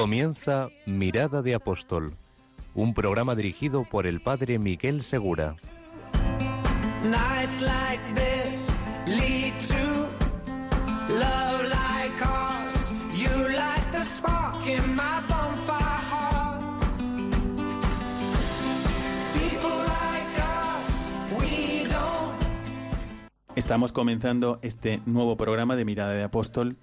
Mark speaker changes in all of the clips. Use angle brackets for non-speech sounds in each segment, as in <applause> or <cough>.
Speaker 1: Comienza Mirada de Apóstol, un programa dirigido por el padre Miguel Segura.
Speaker 2: Estamos comenzando este nuevo programa de Mirada de Apóstol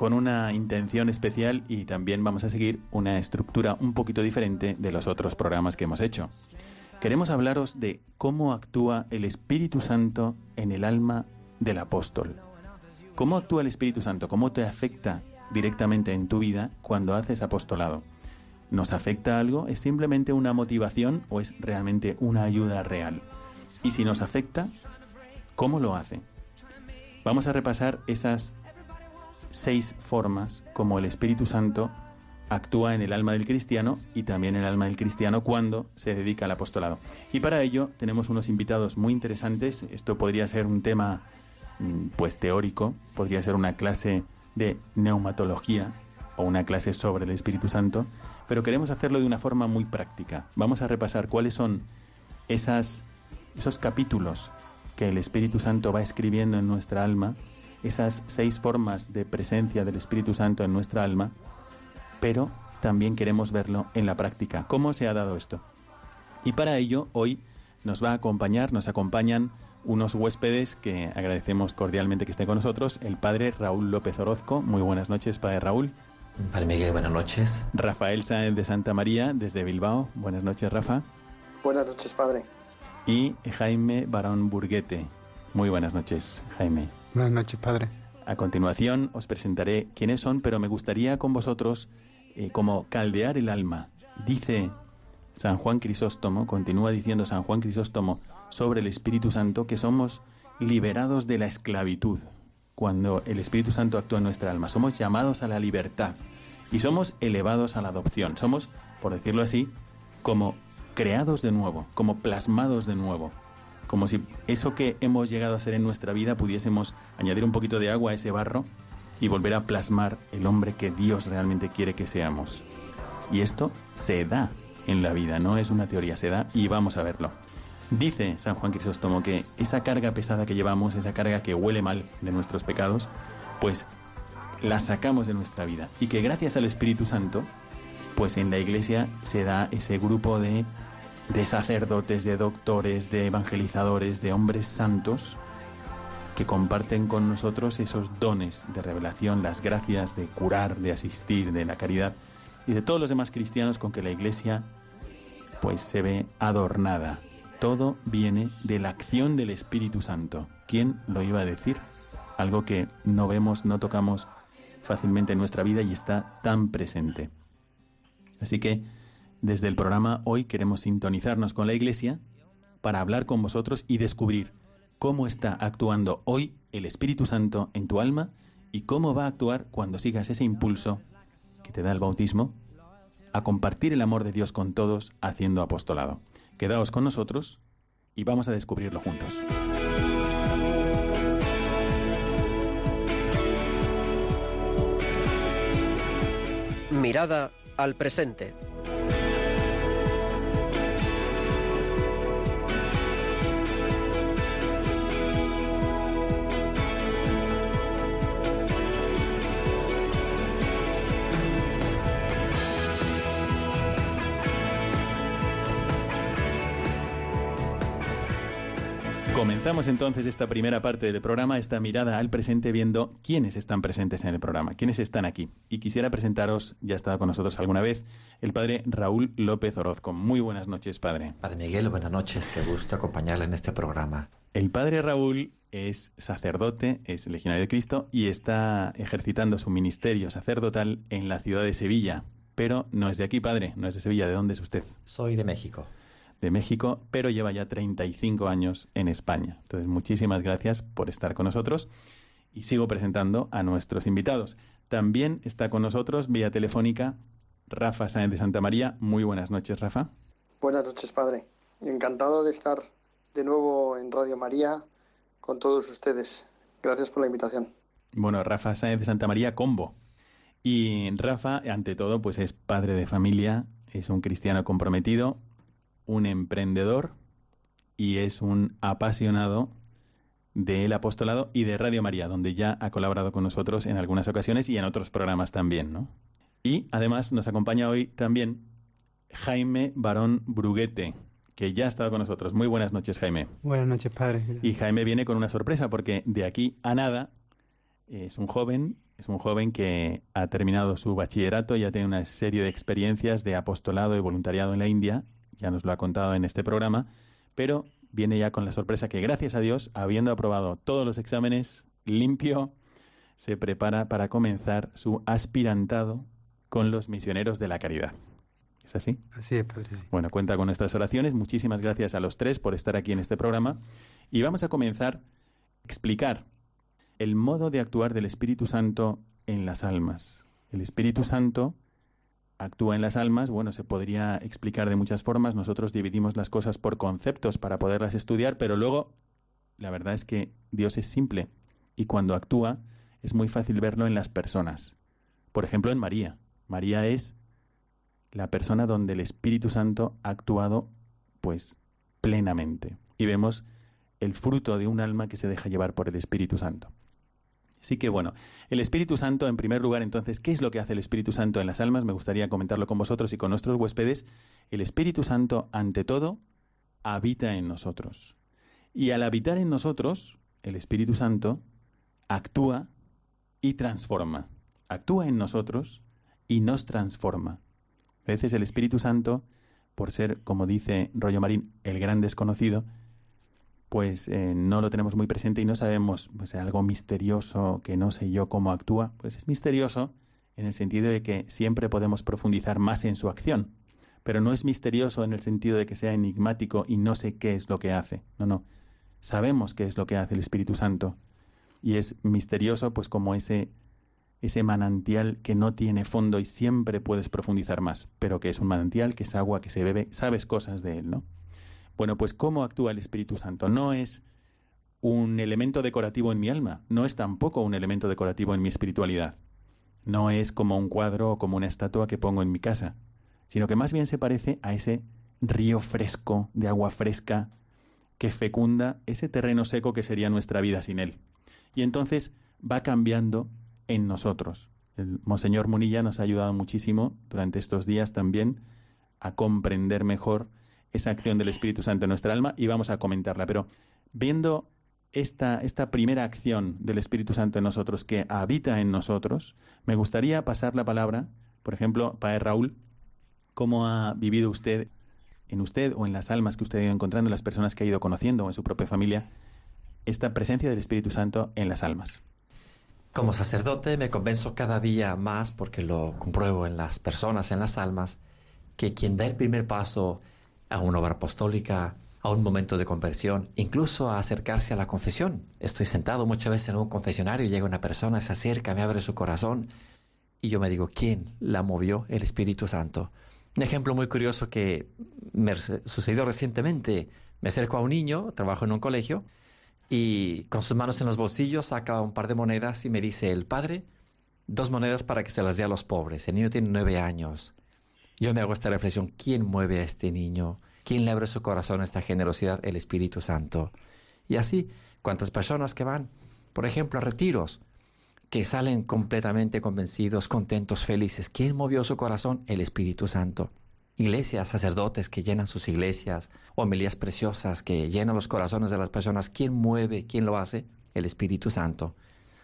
Speaker 2: con una intención especial y también vamos a seguir una estructura un poquito diferente de los otros programas que hemos hecho. Queremos hablaros de cómo actúa el Espíritu Santo en el alma del apóstol. ¿Cómo actúa el Espíritu Santo? ¿Cómo te afecta directamente en tu vida cuando haces apostolado? ¿Nos afecta algo? ¿Es simplemente una motivación o es realmente una ayuda real? Y si nos afecta, ¿cómo lo hace? Vamos a repasar esas seis formas como el Espíritu Santo actúa en el alma del cristiano y también en el alma del cristiano cuando se dedica al apostolado. Y para ello tenemos unos invitados muy interesantes. Esto podría ser un tema mm, pues teórico, podría ser una clase de neumatología o una clase sobre el Espíritu Santo, pero queremos hacerlo de una forma muy práctica. Vamos a repasar cuáles son esas, esos capítulos que el Espíritu Santo va escribiendo en nuestra alma esas seis formas de presencia del Espíritu Santo en nuestra alma, pero también queremos verlo en la práctica. ¿Cómo se ha dado esto? Y para ello, hoy nos va a acompañar, nos acompañan unos huéspedes que agradecemos cordialmente que estén con nosotros, el padre Raúl López Orozco. Muy buenas noches, padre Raúl.
Speaker 3: Padre Miguel, buenas noches.
Speaker 2: Rafael Sáenz de Santa María, desde Bilbao. Buenas noches, Rafa.
Speaker 4: Buenas noches, padre.
Speaker 2: Y Jaime Barón Burguete. Muy buenas noches, Jaime.
Speaker 5: Buenas noches, padre.
Speaker 2: A continuación os presentaré quiénes son, pero me gustaría con vosotros eh, como caldear el alma. Dice San Juan Crisóstomo, continúa diciendo San Juan Crisóstomo sobre el Espíritu Santo que somos liberados de la esclavitud cuando el Espíritu Santo actúa en nuestra alma. Somos llamados a la libertad y somos elevados a la adopción. Somos, por decirlo así, como creados de nuevo, como plasmados de nuevo como si eso que hemos llegado a ser en nuestra vida pudiésemos añadir un poquito de agua a ese barro y volver a plasmar el hombre que Dios realmente quiere que seamos. Y esto se da en la vida, no es una teoría, se da y vamos a verlo. Dice San Juan Crisóstomo que esa carga pesada que llevamos, esa carga que huele mal de nuestros pecados, pues la sacamos de nuestra vida y que gracias al Espíritu Santo, pues en la iglesia se da ese grupo de de sacerdotes, de doctores, de evangelizadores, de hombres santos que comparten con nosotros esos dones de revelación, las gracias de curar, de asistir, de la caridad y de todos los demás cristianos con que la Iglesia pues se ve adornada. Todo viene de la acción del Espíritu Santo. ¿Quién lo iba a decir? Algo que no vemos, no tocamos fácilmente en nuestra vida y está tan presente. Así que desde el programa hoy queremos sintonizarnos con la Iglesia para hablar con vosotros y descubrir cómo está actuando hoy el Espíritu Santo en tu alma y cómo va a actuar cuando sigas ese impulso que te da el bautismo a compartir el amor de Dios con todos haciendo apostolado. Quedaos con nosotros y vamos a descubrirlo juntos.
Speaker 6: Mirada al presente.
Speaker 2: Comenzamos entonces esta primera parte del programa, esta mirada al presente, viendo quiénes están presentes en el programa, quiénes están aquí. Y quisiera presentaros, ya ha estado con nosotros alguna vez, el padre Raúl López Orozco. Muy buenas noches, padre.
Speaker 3: Padre Miguel, buenas noches, qué gusto acompañarle en este programa.
Speaker 2: El padre Raúl es sacerdote, es legionario de Cristo y está ejercitando su ministerio sacerdotal en la ciudad de Sevilla. pero no es de aquí, padre, no es de Sevilla. ¿De dónde es usted?
Speaker 3: Soy de México.
Speaker 2: De México, pero lleva ya 35 años en España. Entonces, muchísimas gracias por estar con nosotros y sigo presentando a nuestros invitados. También está con nosotros vía telefónica Rafa Sáenz de Santa María. Muy buenas noches, Rafa.
Speaker 4: Buenas noches, padre. Encantado de estar de nuevo en Radio María con todos ustedes. Gracias por la invitación.
Speaker 2: Bueno, Rafa Sáenz de Santa María Combo. Y Rafa, ante todo, pues es padre de familia, es un cristiano comprometido, un emprendedor y es un apasionado del apostolado y de Radio María, donde ya ha colaborado con nosotros en algunas ocasiones y en otros programas también, ¿no? Y además nos acompaña hoy también Jaime Barón Bruguete, que ya ha estado con nosotros. Muy buenas noches, Jaime.
Speaker 5: Buenas noches, padre.
Speaker 2: Y Jaime viene con una sorpresa porque de aquí a nada es un joven, es un joven que ha terminado su bachillerato, ya tiene una serie de experiencias de apostolado y voluntariado en la India, ya nos lo ha contado en este programa, pero viene ya con la sorpresa que gracias a Dios, habiendo aprobado todos los exámenes limpio, se prepara para comenzar su aspirantado con los misioneros de la caridad. ¿Es así?
Speaker 5: Así es, Padre. Sí.
Speaker 2: Bueno, cuenta con nuestras oraciones. Muchísimas gracias a los tres por estar aquí en este programa. Y vamos a comenzar a explicar el modo de actuar del Espíritu Santo en las almas. El Espíritu Santo actúa en las almas, bueno, se podría explicar de muchas formas. Nosotros dividimos las cosas por conceptos para poderlas estudiar, pero luego la verdad es que Dios es simple y cuando actúa es muy fácil verlo en las personas. Por ejemplo, en María. María es la persona donde el Espíritu Santo ha actuado pues plenamente. Y vemos el fruto de un alma que se deja llevar por el Espíritu Santo. Así que bueno, el Espíritu Santo, en primer lugar, entonces, ¿qué es lo que hace el Espíritu Santo en las almas? Me gustaría comentarlo con vosotros y con nuestros huéspedes. El Espíritu Santo, ante todo, habita en nosotros. Y al habitar en nosotros, el Espíritu Santo actúa y transforma. Actúa en nosotros y nos transforma. A veces el Espíritu Santo, por ser, como dice Rollo Marín, el gran desconocido, pues eh, no lo tenemos muy presente y no sabemos pues, algo misterioso que no sé yo cómo actúa, pues es misterioso en el sentido de que siempre podemos profundizar más en su acción, pero no es misterioso en el sentido de que sea enigmático y no sé qué es lo que hace. No, no. Sabemos qué es lo que hace el Espíritu Santo y es misterioso pues como ese ese manantial que no tiene fondo y siempre puedes profundizar más, pero que es un manantial, que es agua, que se bebe, sabes cosas de él, ¿no? Bueno, pues ¿cómo actúa el Espíritu Santo? No es un elemento decorativo en mi alma, no es tampoco un elemento decorativo en mi espiritualidad. No es como un cuadro o como una estatua que pongo en mi casa, sino que más bien se parece a ese río fresco de agua fresca que fecunda ese terreno seco que sería nuestra vida sin él. Y entonces va cambiando en nosotros. El Monseñor Munilla nos ha ayudado muchísimo durante estos días también a comprender mejor esa acción del Espíritu Santo en nuestra alma y vamos a comentarla. Pero viendo esta, esta primera acción del Espíritu Santo en nosotros que habita en nosotros, me gustaría pasar la palabra, por ejemplo, para Raúl, cómo ha vivido usted en usted o en las almas que usted ha ido encontrando, en las personas que ha ido conociendo o en su propia familia, esta presencia del Espíritu Santo en las almas.
Speaker 3: Como sacerdote me convenzo cada día más, porque lo compruebo en las personas, en las almas, que quien da el primer paso a una obra apostólica, a un momento de conversión, incluso a acercarse a la confesión. Estoy sentado muchas veces en un confesionario, llega una persona, se acerca, me abre su corazón y yo me digo, ¿quién la movió? El Espíritu Santo. Un ejemplo muy curioso que me sucedió recientemente. Me acerco a un niño, trabajo en un colegio, y con sus manos en los bolsillos saca un par de monedas y me dice, el padre, dos monedas para que se las dé a los pobres. El niño tiene nueve años. Yo me hago esta reflexión, ¿quién mueve a este niño? ¿Quién le abre su corazón a esta generosidad? El Espíritu Santo. Y así, ¿cuántas personas que van, por ejemplo, a retiros, que salen completamente convencidos, contentos, felices? ¿Quién movió su corazón? El Espíritu Santo iglesias, sacerdotes que llenan sus iglesias, homilías preciosas que llenan los corazones de las personas. ¿Quién mueve? ¿Quién lo hace? El Espíritu Santo.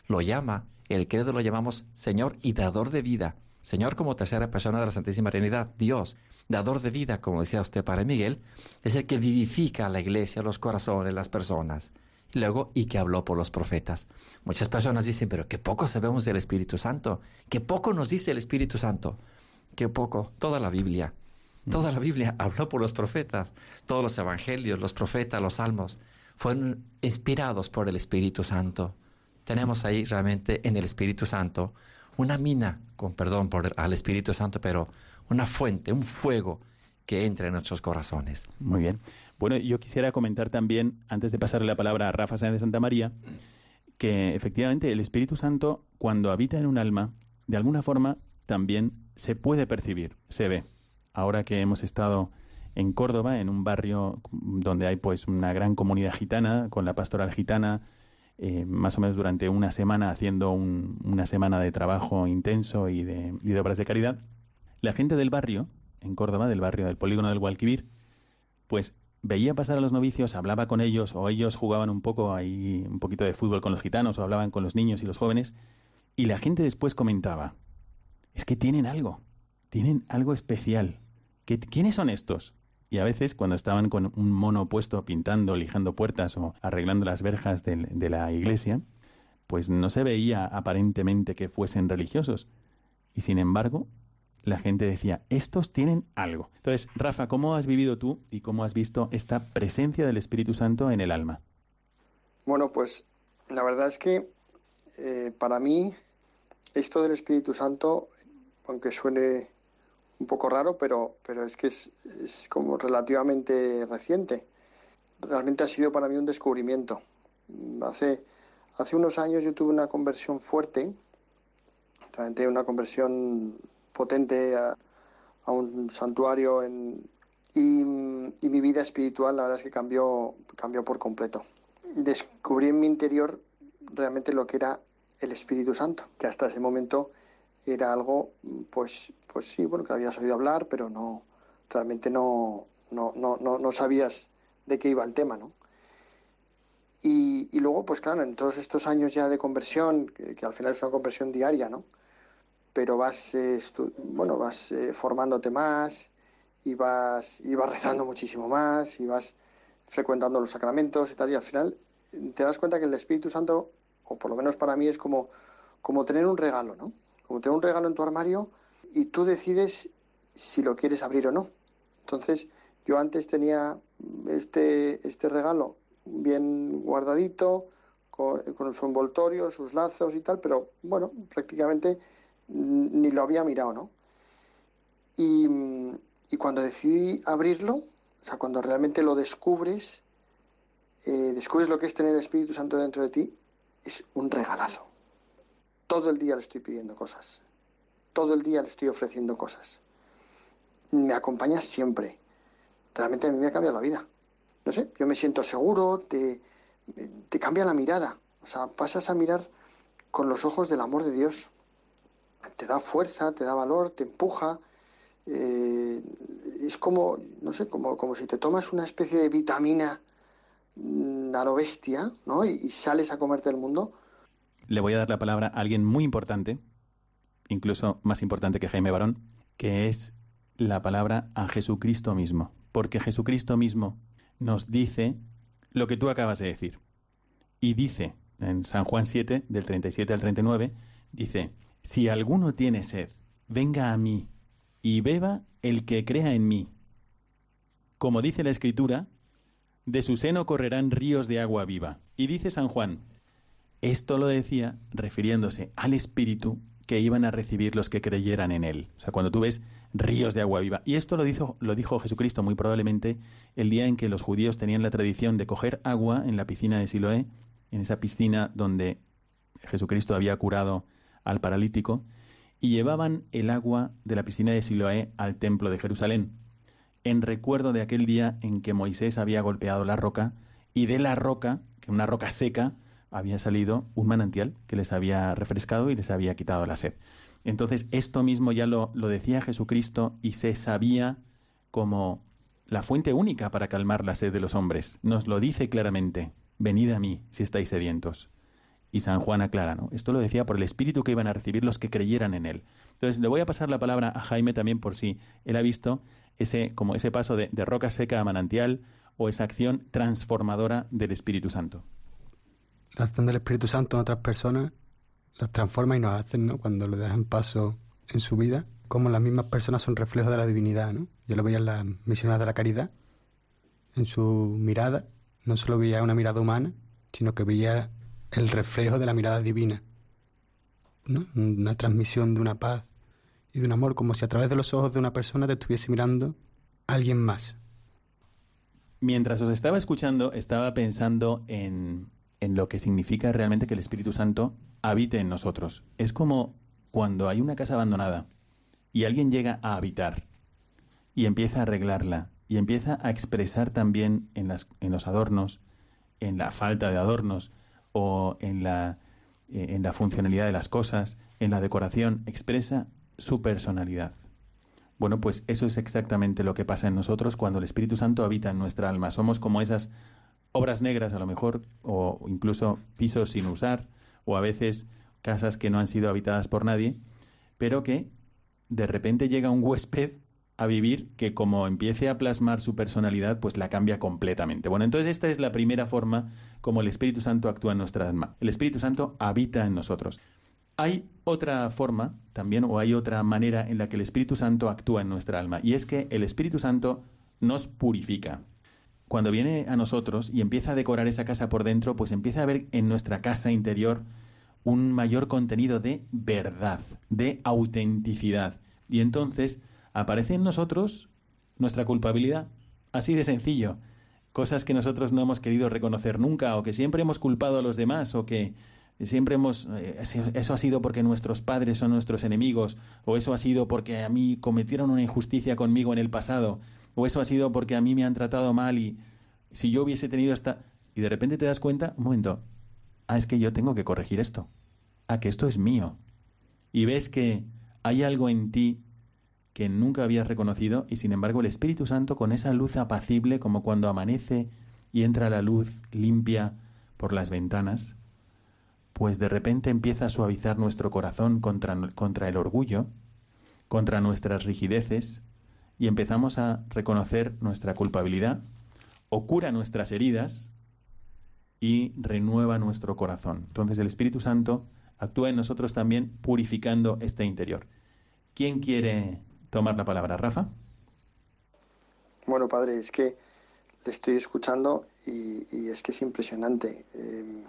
Speaker 3: Lo llama, el credo lo llamamos Señor y dador de vida. Señor como tercera persona de la Santísima Trinidad, Dios, dador de vida, como decía usted, Padre Miguel, es el que vivifica a la iglesia, los corazones, las personas. Luego, y que habló por los profetas. Muchas personas dicen, pero qué poco sabemos del Espíritu Santo, qué poco nos dice el Espíritu Santo. qué poco. Toda la Biblia. Toda la Biblia <laughs> habló por los profetas. Todos los evangelios, los profetas, los salmos fueron inspirados por el Espíritu Santo. Tenemos ahí realmente en el Espíritu Santo una mina, con perdón por al Espíritu Santo, pero una fuente, un fuego que entra en nuestros corazones.
Speaker 2: Muy bien. Bueno, yo quisiera comentar también, antes de pasarle la palabra a Rafa Sáenz de Santa María, que efectivamente el Espíritu Santo, cuando habita en un alma, de alguna forma también se puede percibir, se ve. Ahora que hemos estado en Córdoba, en un barrio donde hay pues una gran comunidad gitana, con la pastoral gitana, eh, más o menos durante una semana haciendo una semana de trabajo intenso y de, obras de caridad, la gente del barrio, en Córdoba, del barrio del polígono del Gualquivir, pues veía pasar a los novicios, hablaba con ellos, o ellos jugaban un poco ahí, un poquito de fútbol con los gitanos, o hablaban con los niños y los jóvenes, y la gente después comentaba, es que tienen algo, tienen algo especial. ¿Quiénes son estos? Y a veces, cuando estaban con un mono puesto pintando, lijando puertas o arreglando las verjas de, de la iglesia, pues no se veía aparentemente que fuesen religiosos. Y sin embargo, la gente decía, estos tienen algo. Entonces, Rafa, ¿cómo has vivido tú y cómo has visto esta presencia del Espíritu Santo en el alma?
Speaker 4: Bueno, pues la verdad es que eh, para mí esto del Espíritu Santo, aunque suene un poco raro, pero, pero es que es, como relativamente reciente. Realmente ha sido para mí un descubrimiento. Hace, hace unos años yo tuve una conversión fuerte, realmente una conversión potente a, un santuario en, y, mi vida espiritual la verdad es que cambió, cambió por completo. Descubrí en mi interior realmente lo que era el Espíritu Santo, que hasta ese momento era algo, pues, pues sí, bueno, que habías oído hablar, pero no, realmente no, no, no, no, sabías de qué iba el tema, ¿no? Y, luego, pues claro, en todos estos años ya de conversión, que, que, al final es una conversión diaria, ¿no? pero vas, eh, bueno, vas eh, formándote más y vas, y vas rezando muchísimo más y vas frecuentando los sacramentos y tal, y al final te das cuenta que el Espíritu Santo, o por lo menos para mí, es como, como tener un regalo, ¿no? Como tener un regalo en tu armario y tú decides si lo quieres abrir o no. Entonces, yo antes tenía este, este regalo bien guardadito, con, con su envoltorio, sus lazos y tal, pero bueno, prácticamente ni lo había mirado, ¿no? Y, cuando decidí abrirlo, o sea, cuando realmente lo descubres, eh, descubres lo que es tener el Espíritu Santo dentro de ti, es un regalazo. Todo el día le estoy pidiendo cosas. Todo el día le estoy ofreciendo cosas. Me acompaña siempre. Realmente a mí me ha cambiado la vida. No sé, yo me siento seguro, te, cambia la mirada. O sea, pasas a mirar con los ojos del amor de Dios te da fuerza, te da valor, te empuja. Eh, es como, no sé, como, como si te tomas una especie de vitamina mm, a lo bestia, ¿no? Y, sales a comerte el mundo.
Speaker 2: Le voy a dar la palabra a alguien muy importante, incluso más importante que Jaime Barón, que es la palabra a Jesucristo mismo. Porque Jesucristo mismo nos dice lo que tú acabas de decir. Y dice en San Juan 7, del 37 al 39, dice, si alguno tiene sed, venga a mí y beba el que crea en mí. Como dice la Escritura, de su seno correrán ríos de agua viva. Y dice San Juan, esto lo decía refiriéndose al Espíritu que iban a recibir los que creyeran en Él. O sea, cuando tú ves ríos de agua viva. Y esto lo dijo, lo dijo Jesucristo muy probablemente el día en que los judíos tenían la tradición de coger agua en la piscina de Siloé, en esa piscina donde Jesucristo había curado al paralítico y llevaban el agua de la piscina de Siloé al templo de Jerusalén, en recuerdo de aquel día en que Moisés había golpeado la roca y de la roca, que una roca seca, había salido un manantial que les había refrescado y les había quitado la sed. Entonces, esto mismo ya lo, lo decía Jesucristo y se sabía como la fuente única para calmar la sed de los hombres. Nos lo dice claramente, venid a mí si estáis sedientos y San Juan aclara, ¿no? Esto lo decía por el espíritu que iban a recibir los que creyeran en él. Entonces, le voy a pasar la palabra a Jaime también por si él ha visto ese, como ese paso de, roca seca a manantial o esa acción transformadora del Espíritu Santo.
Speaker 5: La acción del Espíritu Santo en otras personas las transforma y nos hacen, ¿no? Cuando le dejan paso en su vida, como las mismas personas son reflejos de la divinidad, ¿no? Yo lo veía en las misiones de la caridad, en su mirada, no solo veía una mirada humana, sino que veía el reflejo de la mirada divina, ¿no? Una transmisión de una paz y de un amor, como si a través de los ojos de una persona te estuviese mirando alguien más.
Speaker 2: Mientras os estaba escuchando, estaba pensando en, en lo que significa realmente que el Espíritu Santo habite en nosotros. Es como cuando hay una casa abandonada y alguien llega a habitar y empieza a arreglarla y empieza a expresar también en, las, en los adornos, en la falta de adornos o en la, eh, en la funcionalidad de las cosas, en la decoración, expresa su personalidad. Bueno, pues eso es exactamente lo que pasa en nosotros cuando el Espíritu Santo habita en nuestra alma. Somos como esas obras negras a lo mejor, o incluso pisos sin usar, o a veces casas que no han sido habitadas por nadie, pero que de repente llega un huésped a vivir que como empiece a plasmar su personalidad, pues la cambia completamente. Bueno, entonces esta es la primera forma como el Espíritu Santo actúa en nuestra alma. El Espíritu Santo habita en nosotros. Hay otra forma también, o hay otra manera en la que el Espíritu Santo actúa en nuestra alma, y es que el Espíritu Santo nos purifica. Cuando viene a nosotros y empieza a decorar esa casa por dentro, pues empieza a ver en nuestra casa interior un mayor contenido de verdad, de autenticidad. Y entonces aparece en nosotros nuestra culpabilidad. Así de sencillo. Cosas que nosotros no hemos querido reconocer nunca o que siempre hemos culpado a los demás o que siempre hemos... Eh, eso ha sido porque nuestros padres son nuestros enemigos o eso ha sido porque a mí cometieron una injusticia conmigo en el pasado o eso ha sido porque a mí me han tratado mal y si yo hubiese tenido esta... Y de repente te das cuenta, un momento, ah, es que yo tengo que corregir esto, ah, que esto es mío. Y ves que hay algo en ti que nunca habías reconocido y sin embargo el Espíritu Santo con esa luz apacible como cuando amanece y entra la luz limpia por las ventanas, pues de repente empieza a suavizar nuestro corazón contra, contra el orgullo, contra nuestras rigideces, y empezamos a reconocer nuestra culpabilidad, o cura nuestras heridas y renueva nuestro corazón. Entonces el Espíritu Santo actúa en nosotros también purificando este interior. ¿Quién quiere tomar la palabra, Rafa?
Speaker 4: Bueno, padre, es que le estoy escuchando y, es que es impresionante. Em,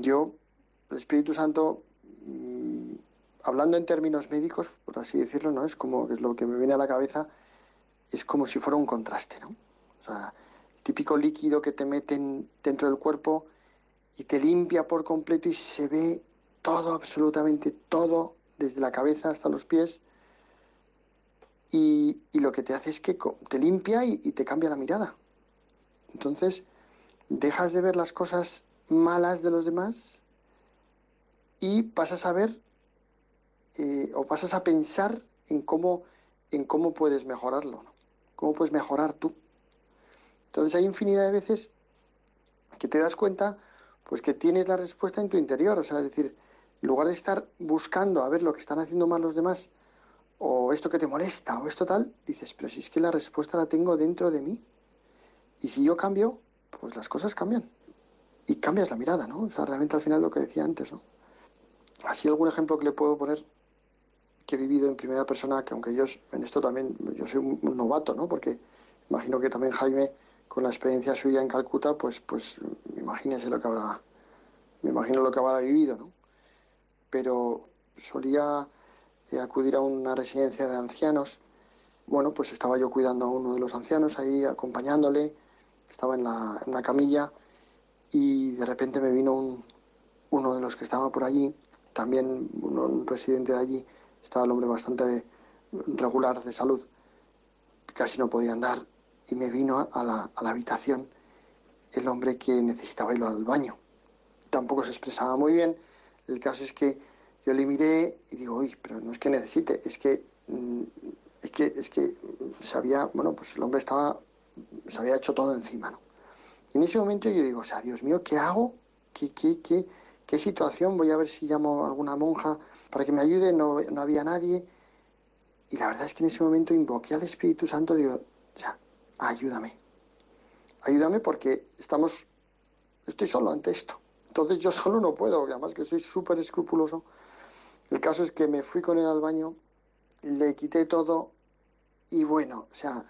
Speaker 4: yo, el Espíritu Santo, mm, hablando en términos médicos, por así decirlo, ¿no? Es como es lo que me viene a la cabeza, es como si fuera un contraste, ¿no? O sea, el típico líquido que te meten dentro del cuerpo y te limpia por completo y se ve todo, absolutamente todo, desde la cabeza hasta los pies. Y, lo que te hace es que te limpia y, te cambia la mirada. Entonces, dejas de ver las cosas malas de los demás y pasas a ver eh, o pasas a pensar en cómo, en cómo puedes mejorarlo, cómo puedes mejorar tú. Entonces hay infinidad de veces que te das cuenta pues que tienes la respuesta en tu interior, o sea, es decir, en lugar de estar buscando a ver lo que están haciendo mal los demás, o esto que te molesta, o esto tal, dices, pero si es que la respuesta la tengo dentro de mí, y si yo cambio, pues las cosas cambian. Y cambias la mirada, ¿no? O sea, realmente al final lo que decía antes, ¿no? Así algún ejemplo que le puedo poner que he vivido en primera persona, que aunque yo en esto también, yo soy un, novato, ¿no? Porque imagino que también Jaime, con la experiencia suya en Calcuta, pues, pues imagínese lo que habrá, me imagino lo que habrá vivido, ¿no? Pero solía eh, acudir a una residencia de ancianos. Bueno, pues estaba yo cuidando a uno de los ancianos ahí, acompañándole, estaba en, la, en una camilla y de repente me vino un, uno de los que estaba por allí, también un residente de allí, estaba el hombre bastante regular de salud, casi no podía andar, y me vino a la, a la habitación el hombre que necesitaba ir al baño. Tampoco se expresaba muy bien. El caso es que yo le miré y digo, uy, pero no es que necesite, es que, mm, es que, es que se había, bueno, pues el hombre estaba, se había hecho todo encima, ¿no? Y en ese momento yo digo, o sea, Dios mío, ¿qué hago? ¿Qué, qué, qué, qué situación? Voy a ver si llamo a alguna monja para que me ayude, no, no había nadie. Y la verdad es que en ese momento invoqué al Espíritu Santo, digo, sea, ayúdame. Ayúdame porque estamos, estoy solo ante esto. Entonces yo solo no puedo, además que soy súper escrupuloso. El caso es que me fui con él al baño, le quité todo y bueno, o sea,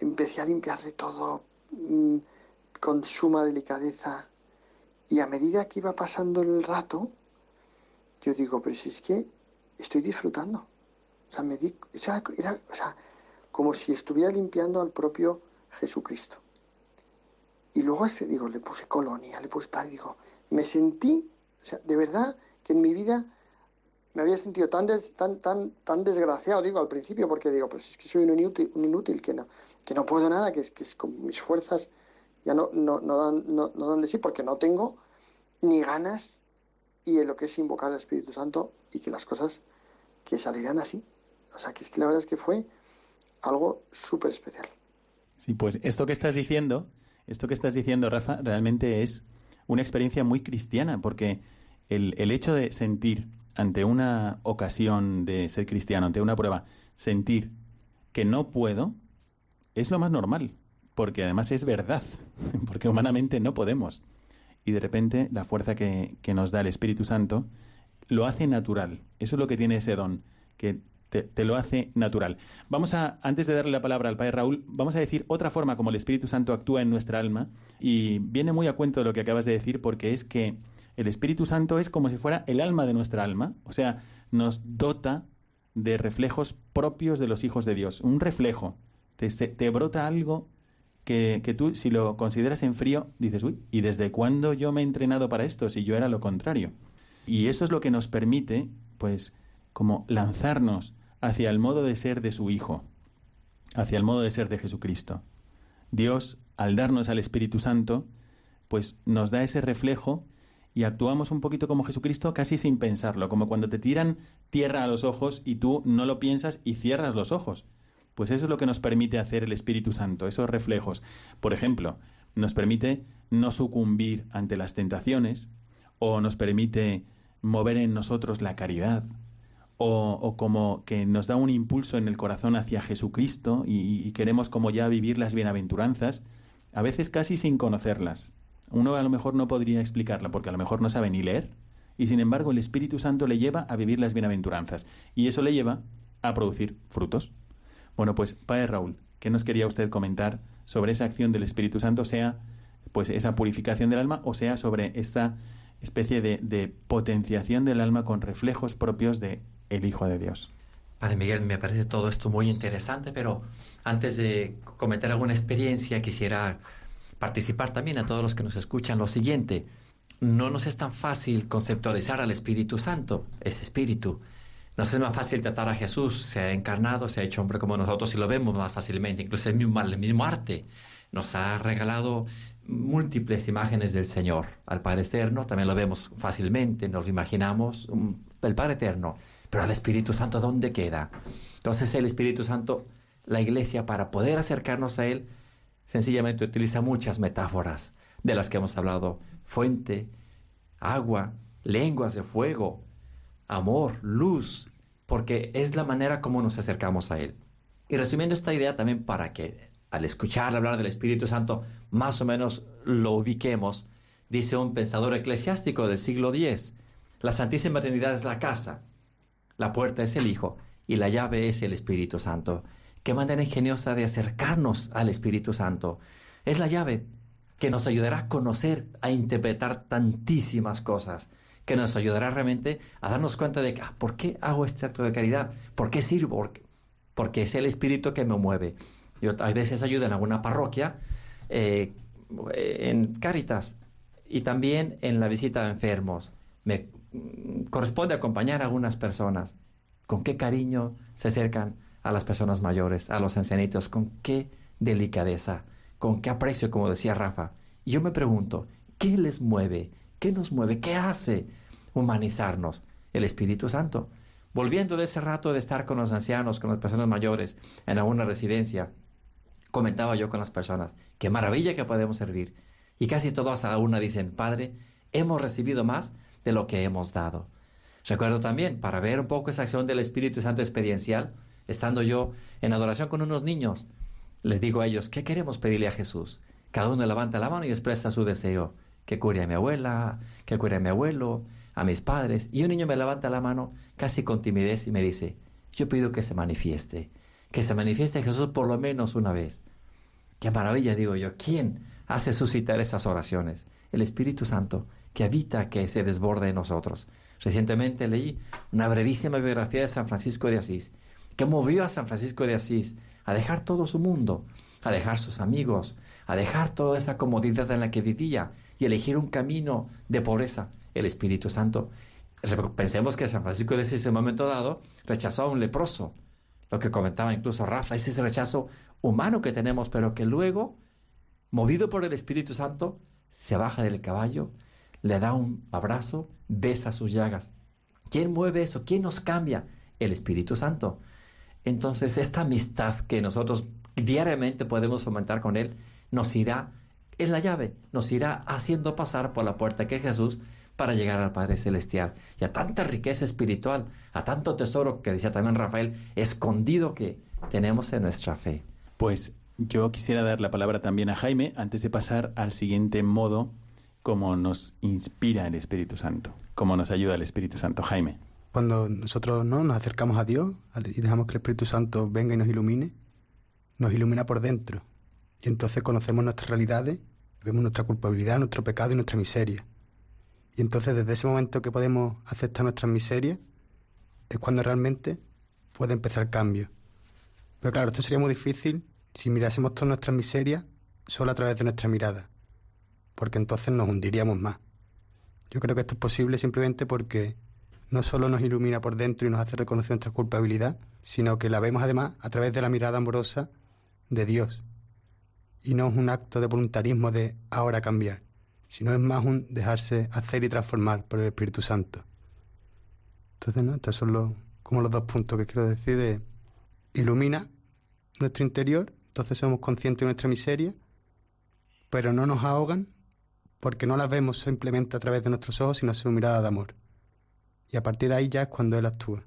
Speaker 4: empecé a limpiarle todo mm, con suma delicadeza y a medida que iba pasando el rato, yo digo, pero si es que estoy disfrutando. O sea, me di, era, era o sea, como si estuviera limpiando al propio Jesucristo. Y luego este, digo, le puse colonia, le puse tal, digo, me sentí, o sea, de verdad que en mi vida me había sentido tan, tan, tan, tan desgraciado, digo, al principio, porque digo, pues es que soy un inútil, un inútil que, no, que no puedo nada, que es que es con mis fuerzas ya no, no, no, dan, no, no dan de sí, porque no tengo ni ganas y en lo que es invocar al Espíritu Santo y que las cosas que salieran así. O sea, que es que la verdad es que fue algo súper especial.
Speaker 2: Sí, pues esto que estás diciendo, esto que estás diciendo, Rafa, realmente es una experiencia muy cristiana, porque el, el hecho de sentir ante una ocasión de ser cristiano, ante una prueba, sentir que no puedo, es lo más normal, porque además es verdad, <laughs> porque humanamente no podemos. Y de repente la fuerza que, que nos da el Espíritu Santo lo hace natural. Eso es lo que tiene ese don, que te, lo hace natural. Vamos a, antes de darle la palabra al Padre Raúl, vamos a decir otra forma como el Espíritu Santo actúa en nuestra alma y viene muy a cuento de lo que acabas de decir porque es que el Espíritu Santo es como si fuera el alma de nuestra alma, o sea, nos dota de reflejos propios de los hijos de Dios, un reflejo. Te, brota algo que, que, tú, si lo consideras en frío, dices, uy, ¿y desde cuándo yo me he entrenado para esto si yo era lo contrario? Y eso es lo que nos permite, pues, como lanzarnos hacia el modo de ser de su Hijo, hacia el modo de ser de Jesucristo. Dios, al darnos al Espíritu Santo, pues nos da ese reflejo y actuamos un poquito como Jesucristo casi sin pensarlo, como cuando te tiran tierra a los ojos y tú no lo piensas y cierras los ojos. Pues eso es lo que nos permite hacer el Espíritu Santo, esos reflejos. Por ejemplo, nos permite no sucumbir ante las tentaciones o nos permite mover en nosotros la caridad o, como que nos da un impulso en el corazón hacia Jesucristo y, queremos como ya vivir las bienaventuranzas, a veces casi sin conocerlas. Uno a lo mejor no podría explicarla porque a lo mejor no sabe ni leer y sin embargo el Espíritu Santo le lleva a vivir las bienaventuranzas y eso le lleva a producir frutos. Bueno, pues Padre Raúl, ¿qué nos quería usted comentar sobre esa acción del Espíritu Santo, sea pues esa purificación del alma o sea sobre esta especie de, de potenciación del alma con reflejos propios de el Hijo de Dios.
Speaker 3: Vale, Miguel, me parece todo esto muy interesante, pero antes de comentar alguna experiencia, quisiera participar también a todos los que nos escuchan lo siguiente. No nos es tan fácil conceptualizar al Espíritu Santo, ese Espíritu. Nos es más fácil tratar a Jesús, se ha encarnado, se ha hecho hombre como nosotros y lo vemos más fácilmente. Incluso el mismo, el mismo arte nos ha regalado múltiples imágenes del Señor. Al Padre Eterno también lo vemos fácilmente, nos lo imaginamos. El Padre Eterno pero el Espíritu Santo, ¿dónde queda? Entonces el Espíritu Santo, la iglesia, para poder acercarnos a Él, sencillamente utiliza muchas metáforas de las que hemos hablado. Fuente, agua, lenguas de fuego, amor, luz, porque es la manera como nos acercamos a Él. Y resumiendo esta idea también para que al escuchar hablar del Espíritu Santo más o menos lo ubiquemos, dice un pensador eclesiástico del siglo X, la Santísima Trinidad es la casa, la puerta es el Hijo y la llave es el Espíritu Santo. Qué manera ingeniosa de acercarnos al Espíritu Santo. Es la llave que nos ayudará a conocer, a interpretar tantísimas cosas, que nos ayudará realmente a darnos cuenta de que, ah, ¿por qué hago este acto de caridad? ¿Por qué sirvo? Porque es el Espíritu que me mueve. Yo a veces ayudo en alguna parroquia, eh, en Cáritas, y también en la visita a enfermos. Me corresponde acompañar a algunas personas. Con qué cariño se acercan a las personas mayores, a los ancianitos, con qué delicadeza, con qué aprecio, como decía Rafa. Y yo me pregunto, ¿qué les mueve? ¿Qué nos mueve? ¿Qué hace humanizarnos? El Espíritu Santo. Volviendo de ese rato de estar con los ancianos, con las personas mayores, en alguna residencia, comentaba yo con las personas, qué maravilla que podemos servir. Y casi todas a una dicen, Padre, hemos recibido más de lo que hemos dado. Recuerdo también, para ver un poco esa acción del Espíritu Santo experiencial, estando yo en adoración con unos niños, les digo a ellos, ¿qué queremos pedirle a Jesús? Cada uno levanta la mano y expresa su deseo, que cure a mi abuela, que cure a mi abuelo, a mis padres, y un niño me levanta la mano casi con timidez y me dice, yo pido que se manifieste, que se manifieste Jesús por lo menos una vez. Qué maravilla, digo yo, ¿quién hace suscitar esas oraciones? El Espíritu Santo, que habita, que se desborde en nosotros. Recientemente leí una brevísima biografía de San Francisco de Asís, que movió a San Francisco de Asís a dejar todo su mundo, a dejar sus amigos, a dejar toda esa comodidad en la que vivía y elegir un camino de pobreza, el Espíritu Santo. Pensemos que San Francisco de un momento dado rechazó a un leproso, lo que comentaba incluso Rafa, ese rechazo humano que tenemos, pero que luego, movido por el Espíritu Santo, se baja del caballo, le da un abrazo, besa sus llagas. ¿Quién mueve eso? ¿Quién nos cambia? El Espíritu Santo. Entonces, esta amistad que nosotros diariamente podemos fomentar con Él, nos irá, es la llave, nos irá haciendo pasar por la puerta que es Jesús para llegar al Padre Celestial y a tanta riqueza espiritual, a tanto tesoro que decía también Rafael, escondido que tenemos en nuestra fe.
Speaker 2: Pues yo quisiera dar la palabra también a Jaime antes de pasar al siguiente modo como nos inspira el Espíritu Santo, cómo nos ayuda el Espíritu Santo. Jaime.
Speaker 5: Cuando nosotros ¿no? nos acercamos a Dios y dejamos que el Espíritu Santo venga y nos ilumine, nos ilumina por dentro. Y entonces conocemos nuestras realidades, vemos nuestra culpabilidad, nuestro pecado y nuestra miseria. Y entonces desde ese momento que podemos aceptar nuestras miserias, es cuando realmente puede empezar el cambio. Pero claro, esto sería muy difícil si mirásemos todas nuestras miserias solo a través de nuestra mirada, porque entonces nos hundiríamos más. Yo creo que esto es posible simplemente porque no solo nos ilumina por dentro y nos hace reconocer nuestra culpabilidad, sino que la vemos además a través de la mirada amorosa de Dios. Y no es un acto de voluntarismo de ahora cambiar, sino es más un dejarse hacer y transformar por el Espíritu Santo. Entonces, ¿no? Estos son los, como los dos puntos que quiero decir de ilumina nuestro interior, entonces somos conscientes de nuestra miseria, pero no nos ahogan porque no las vemos simplemente a través de nuestros ojos, sino a su mirada de amor. Y a partir de ahí ya es cuando Él actúa.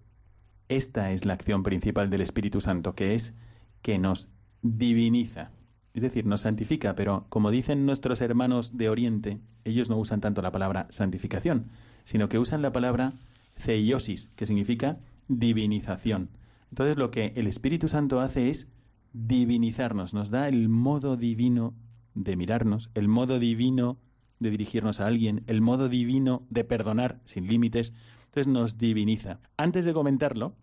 Speaker 2: Esta es la acción principal del Espíritu Santo, que es que nos diviniza, es decir, nos santifica, pero como dicen nuestros hermanos de Oriente, ellos no usan tanto la palabra santificación, sino que usan la palabra ceiosis, que significa divinización. Entonces lo que el Espíritu Santo hace es divinizarnos, nos da el modo divino de mirarnos, el modo divino de dirigirnos a alguien, el modo divino de perdonar sin límites, entonces nos diviniza. Antes de comentarlo,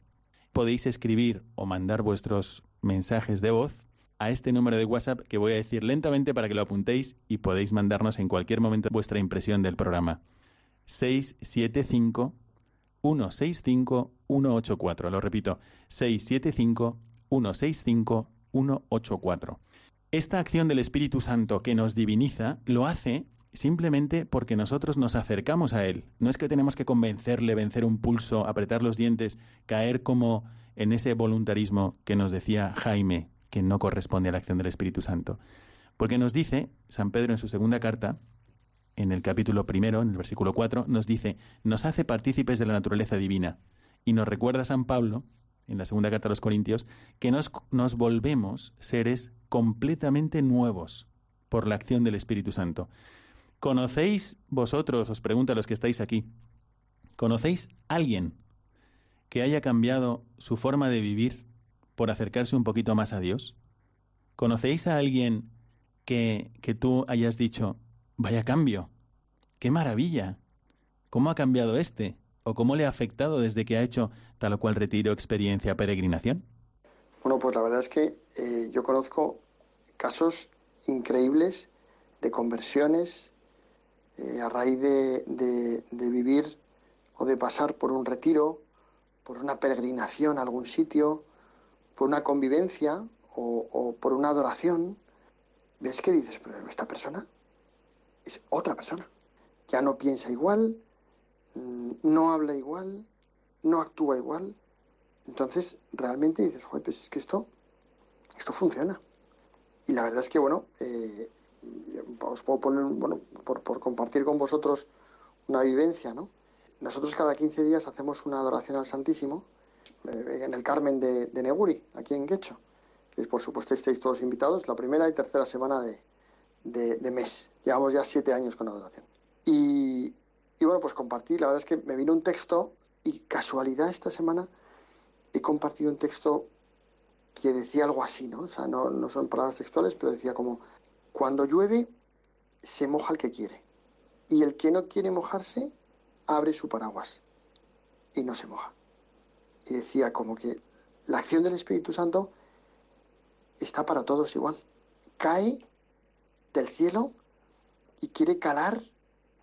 Speaker 2: podéis escribir o mandar vuestros mensajes de voz a este número de WhatsApp que voy a decir lentamente para que lo apuntéis y podéis mandarnos en cualquier momento vuestra impresión del programa. 675 165 184. Lo repito, 675 165 184. Esta acción del Espíritu Santo que nos diviniza lo hace simplemente porque nosotros nos acercamos a Él. No es que tenemos que convencerle, vencer un pulso, apretar los dientes, caer como en ese voluntarismo que nos decía Jaime, que no corresponde a la acción del Espíritu Santo. Porque nos dice San Pedro en su segunda carta, en el capítulo primero, en el versículo 4, nos dice, nos hace partícipes de la naturaleza divina. Y nos recuerda San Pablo, en la segunda carta a los Corintios, que nos, nos volvemos seres completamente nuevos por la acción del Espíritu Santo. ¿Conocéis vosotros, os pregunto a los que estáis aquí, ¿conocéis alguien que haya cambiado su forma de vivir por acercarse un poquito más a Dios? ¿Conocéis a alguien que, que tú hayas dicho, vaya cambio, qué maravilla, cómo ha cambiado este? ¿O cómo le ha afectado desde que ha hecho tal o cual retiro, experiencia, peregrinación?
Speaker 4: Bueno, pues la verdad es que eh, yo conozco casos increíbles de conversiones, eh, a raíz de, vivir o de pasar por un retiro, por una peregrinación a algún sitio, por una convivencia o, por una adoración, ves que dices, pero esta persona es otra persona. Ya no piensa igual, mm, no habla igual, no actúa igual. Entonces, realmente dices, joder, pues es que esto, esto funciona. Y la verdad es que, bueno, eh, os puedo poner, bueno, por, compartir con vosotros una vivencia, ¿no? Nosotros cada 15 días hacemos una adoración al Santísimo en el Carmen de, Neguri, aquí en Quecho, que por supuesto estáis todos invitados, la primera y tercera semana de, mes. Llevamos ya siete años con adoración. Y Y bueno, pues compartí, la verdad es que me vino un texto y casualidad esta semana he compartido un texto que decía algo así, ¿no? O sea, no, no son palabras textuales, pero decía como, cuando llueve, se moja el que quiere. Y el que no quiere mojarse, abre su paraguas y no se moja. Y decía como que la acción del Espíritu Santo está para todos igual. Cae del cielo y quiere calar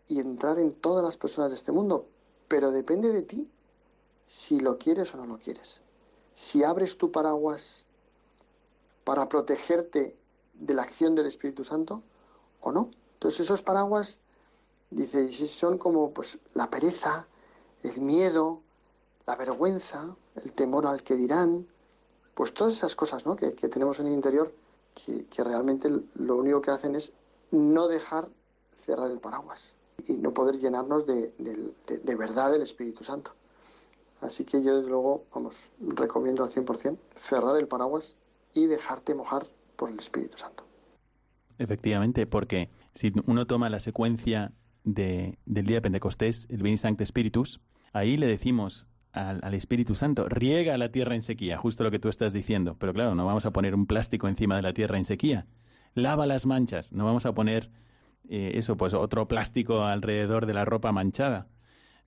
Speaker 4: y entrar en todas las personas de este mundo, pero depende de ti si lo quieres o no lo quieres. Si abres tu paraguas para protegerte de la acción del Espíritu Santo o no. Entonces esos paraguas, dice, son como pues la pereza, el miedo, la vergüenza, el temor al que dirán, pues todas esas cosas ¿no? que, tenemos en el interior que, realmente lo único que hacen es no dejar cerrar el paraguas y no poder llenarnos de, de verdad del Espíritu Santo. Así que yo desde luego, vamos, recomiendo al 100% cerrar el paraguas y dejarte mojar por el Espíritu Santo.
Speaker 2: Efectivamente, porque si uno toma la secuencia de, del día de Pentecostés, el Veni Sancte Spiritus, ahí le decimos al, Espíritu Santo, riega la tierra en sequía, justo lo que tú estás diciendo. Pero claro, no vamos a poner un plástico encima de la tierra en sequía. Lava las manchas, no vamos a poner eh, eso, pues otro plástico alrededor de la ropa manchada.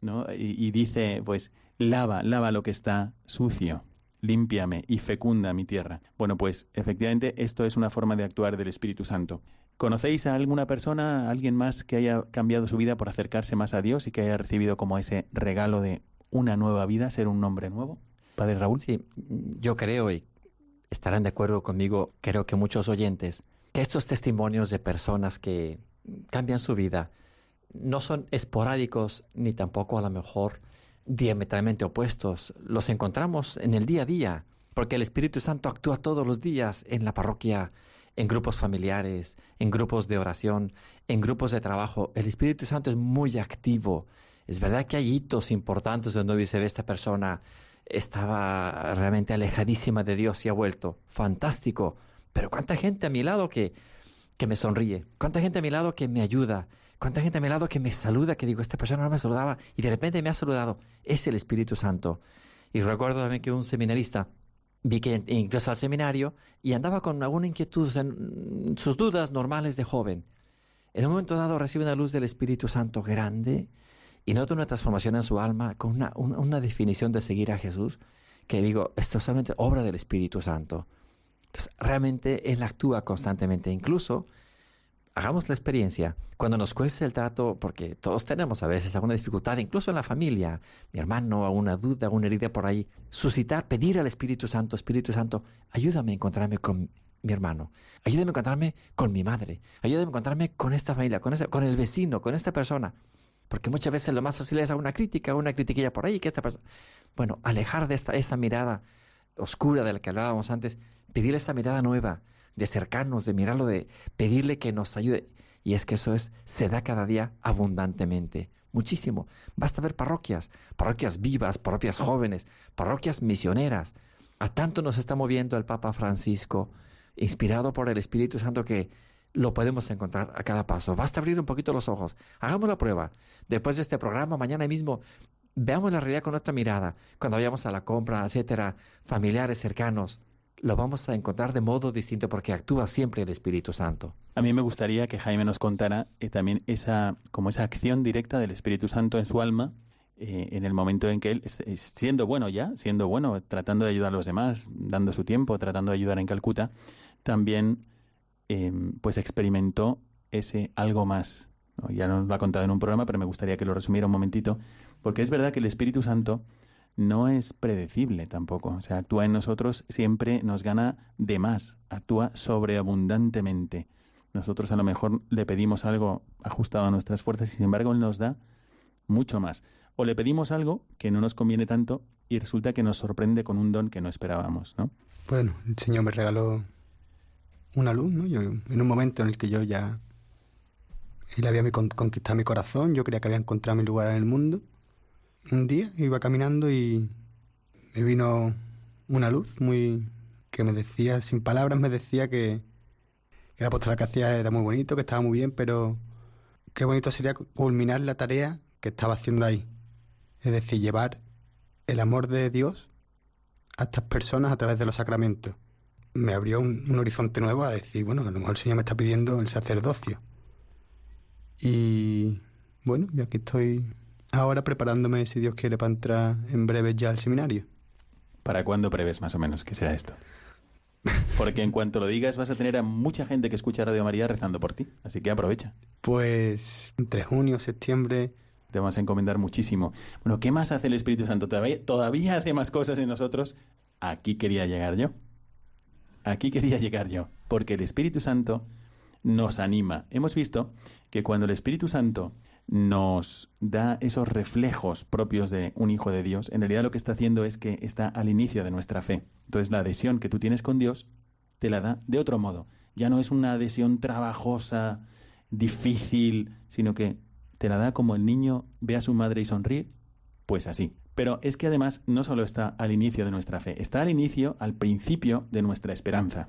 Speaker 2: ¿no? Y, y dice, pues, lava, lava lo que está sucio límpiame y fecunda mi tierra. Bueno, pues efectivamente esto es una forma de actuar del Espíritu Santo. ¿Conocéis a alguna persona, alguien más que haya cambiado su vida por acercarse más a Dios y que haya recibido como ese regalo de una nueva vida, ser un hombre nuevo? Padre Raúl.
Speaker 3: Sí, yo creo y estarán de acuerdo conmigo, creo que muchos oyentes, que estos testimonios de personas que cambian su vida no son esporádicos ni tampoco a lo mejor diametralmente opuestos. Los encontramos en el día a día, porque el Espíritu Santo actúa todos los días en la parroquia, en grupos familiares, en grupos de oración, en grupos de trabajo. El Espíritu Santo es muy activo. Es verdad que hay hitos importantes donde dice, esta persona estaba realmente alejadísima de Dios y ha vuelto. Fantástico. Pero cuánta gente a mi lado que, que me sonríe, cuánta gente a mi lado que me ayuda, cuánta gente a mi lado que me saluda, que digo, esta persona no me saludaba y de repente me ha saludado. Es el Espíritu Santo. Y recuerdo también que un seminarista vi que ingresó al seminario y andaba con alguna inquietud, en sus dudas normales de joven. En un momento dado recibe una luz del Espíritu Santo grande y nota una transformación en su alma con una, una, definición de seguir a Jesús que digo, esto es solamente obra del Espíritu Santo. Entonces, realmente Él actúa constantemente. Incluso hagamos la experiencia, cuando nos cueste el trato, porque todos tenemos a veces alguna dificultad, incluso en la familia, mi hermano, alguna duda, alguna herida por ahí, suscitar, pedir al Espíritu Santo, Espíritu Santo, ayúdame a encontrarme con mi hermano, ayúdame a encontrarme con mi madre, ayúdame a encontrarme con esta familia, con, con el vecino, con esta persona. Porque muchas veces lo más fácil es una crítica, una critiquilla por ahí, que esta persona... Bueno, alejar de esta, esa mirada oscura de la que hablábamos antes, pedir esa mirada nueva, de acercarnos, de mirarlo, de pedirle que nos ayude. Y es que eso es, se da cada día abundantemente, muchísimo. Basta ver parroquias, parroquias vivas, parroquias jóvenes, parroquias misioneras. A tanto nos está moviendo el Papa Francisco, inspirado por el Espíritu Santo que lo podemos encontrar a cada paso. Basta abrir un poquito los ojos. Hagamos la prueba. Después de este programa, mañana mismo, veamos la realidad con nuestra mirada. Cuando vayamos a la compra, etcétera, familiares cercanos, lo vamos a encontrar de modo distinto porque actúa siempre el Espíritu Santo.
Speaker 2: A mí me gustaría que Jaime nos contara eh, también esa, como esa acción directa del Espíritu Santo en su alma eh, en el momento en que él, siendo bueno ya, siendo bueno, tratando de ayudar a los demás, dando su tiempo, tratando de ayudar en Calcuta, también em, pues experimentó ese algo más. Ya nos lo ha contado en un programa, pero me gustaría que lo resumiera un momentito, porque es verdad que el Espíritu Santo no es predecible tampoco. O sea, actúa en nosotros, siempre nos gana de más, actúa sobreabundantemente. Nosotros a lo mejor le pedimos algo ajustado a nuestras fuerzas y sin embargo Él nos da mucho más. O le pedimos algo que no nos conviene tanto y resulta que nos sorprende con un don que no esperábamos, ¿no?
Speaker 5: Bueno, el Señor me regaló una luz, ¿no? Yo, en un momento en el que yo ya... Él había conquistado mi corazón, yo creía que había encontrado mi lugar en el mundo un día iba caminando y me vino una luz muy que me decía, sin palabras, me decía que, que la postura que hacía era muy bonito, que estaba muy bien, pero qué bonito sería culminar la tarea que estaba haciendo ahí. Es decir, llevar el amor de Dios a estas personas a través de los sacramentos. Me abrió un, un horizonte nuevo a decir, bueno, a lo mejor el Señor me está pidiendo el sacerdocio. Y bueno, yo aquí estoy ahora preparándome, si Dios quiere, para entrar en breve ya al seminario.
Speaker 2: ¿Para cuándo prevés más o menos que será esto? <laughs> Porque en cuanto lo digas vas a tener a mucha gente que escucha Radio María rezando por ti, así que aprovecha.
Speaker 5: Pues entre junio, septiembre,
Speaker 2: Te vamos a encomendar muchísimo. Bueno, ¿qué más hace el Espíritu Santo? ¿Todavía, todavía hace más cosas en nosotros? Aquí quería llegar yo. Aquí quería llegar yo. Porque el Espíritu Santo nos anima. Hemos visto que cuando el Espíritu Santo nos da esos reflejos propios de un hijo de Dios, en realidad lo que está haciendo es que está al inicio de nuestra fe. Entonces la adhesión que tú tienes con Dios te la da de otro modo. Ya no es una adhesión trabajosa, difícil, sino que te la da como el niño ve a su madre y sonríe, pues así. Pero es que además no solo está al inicio de nuestra fe, está al inicio, al principio de nuestra esperanza.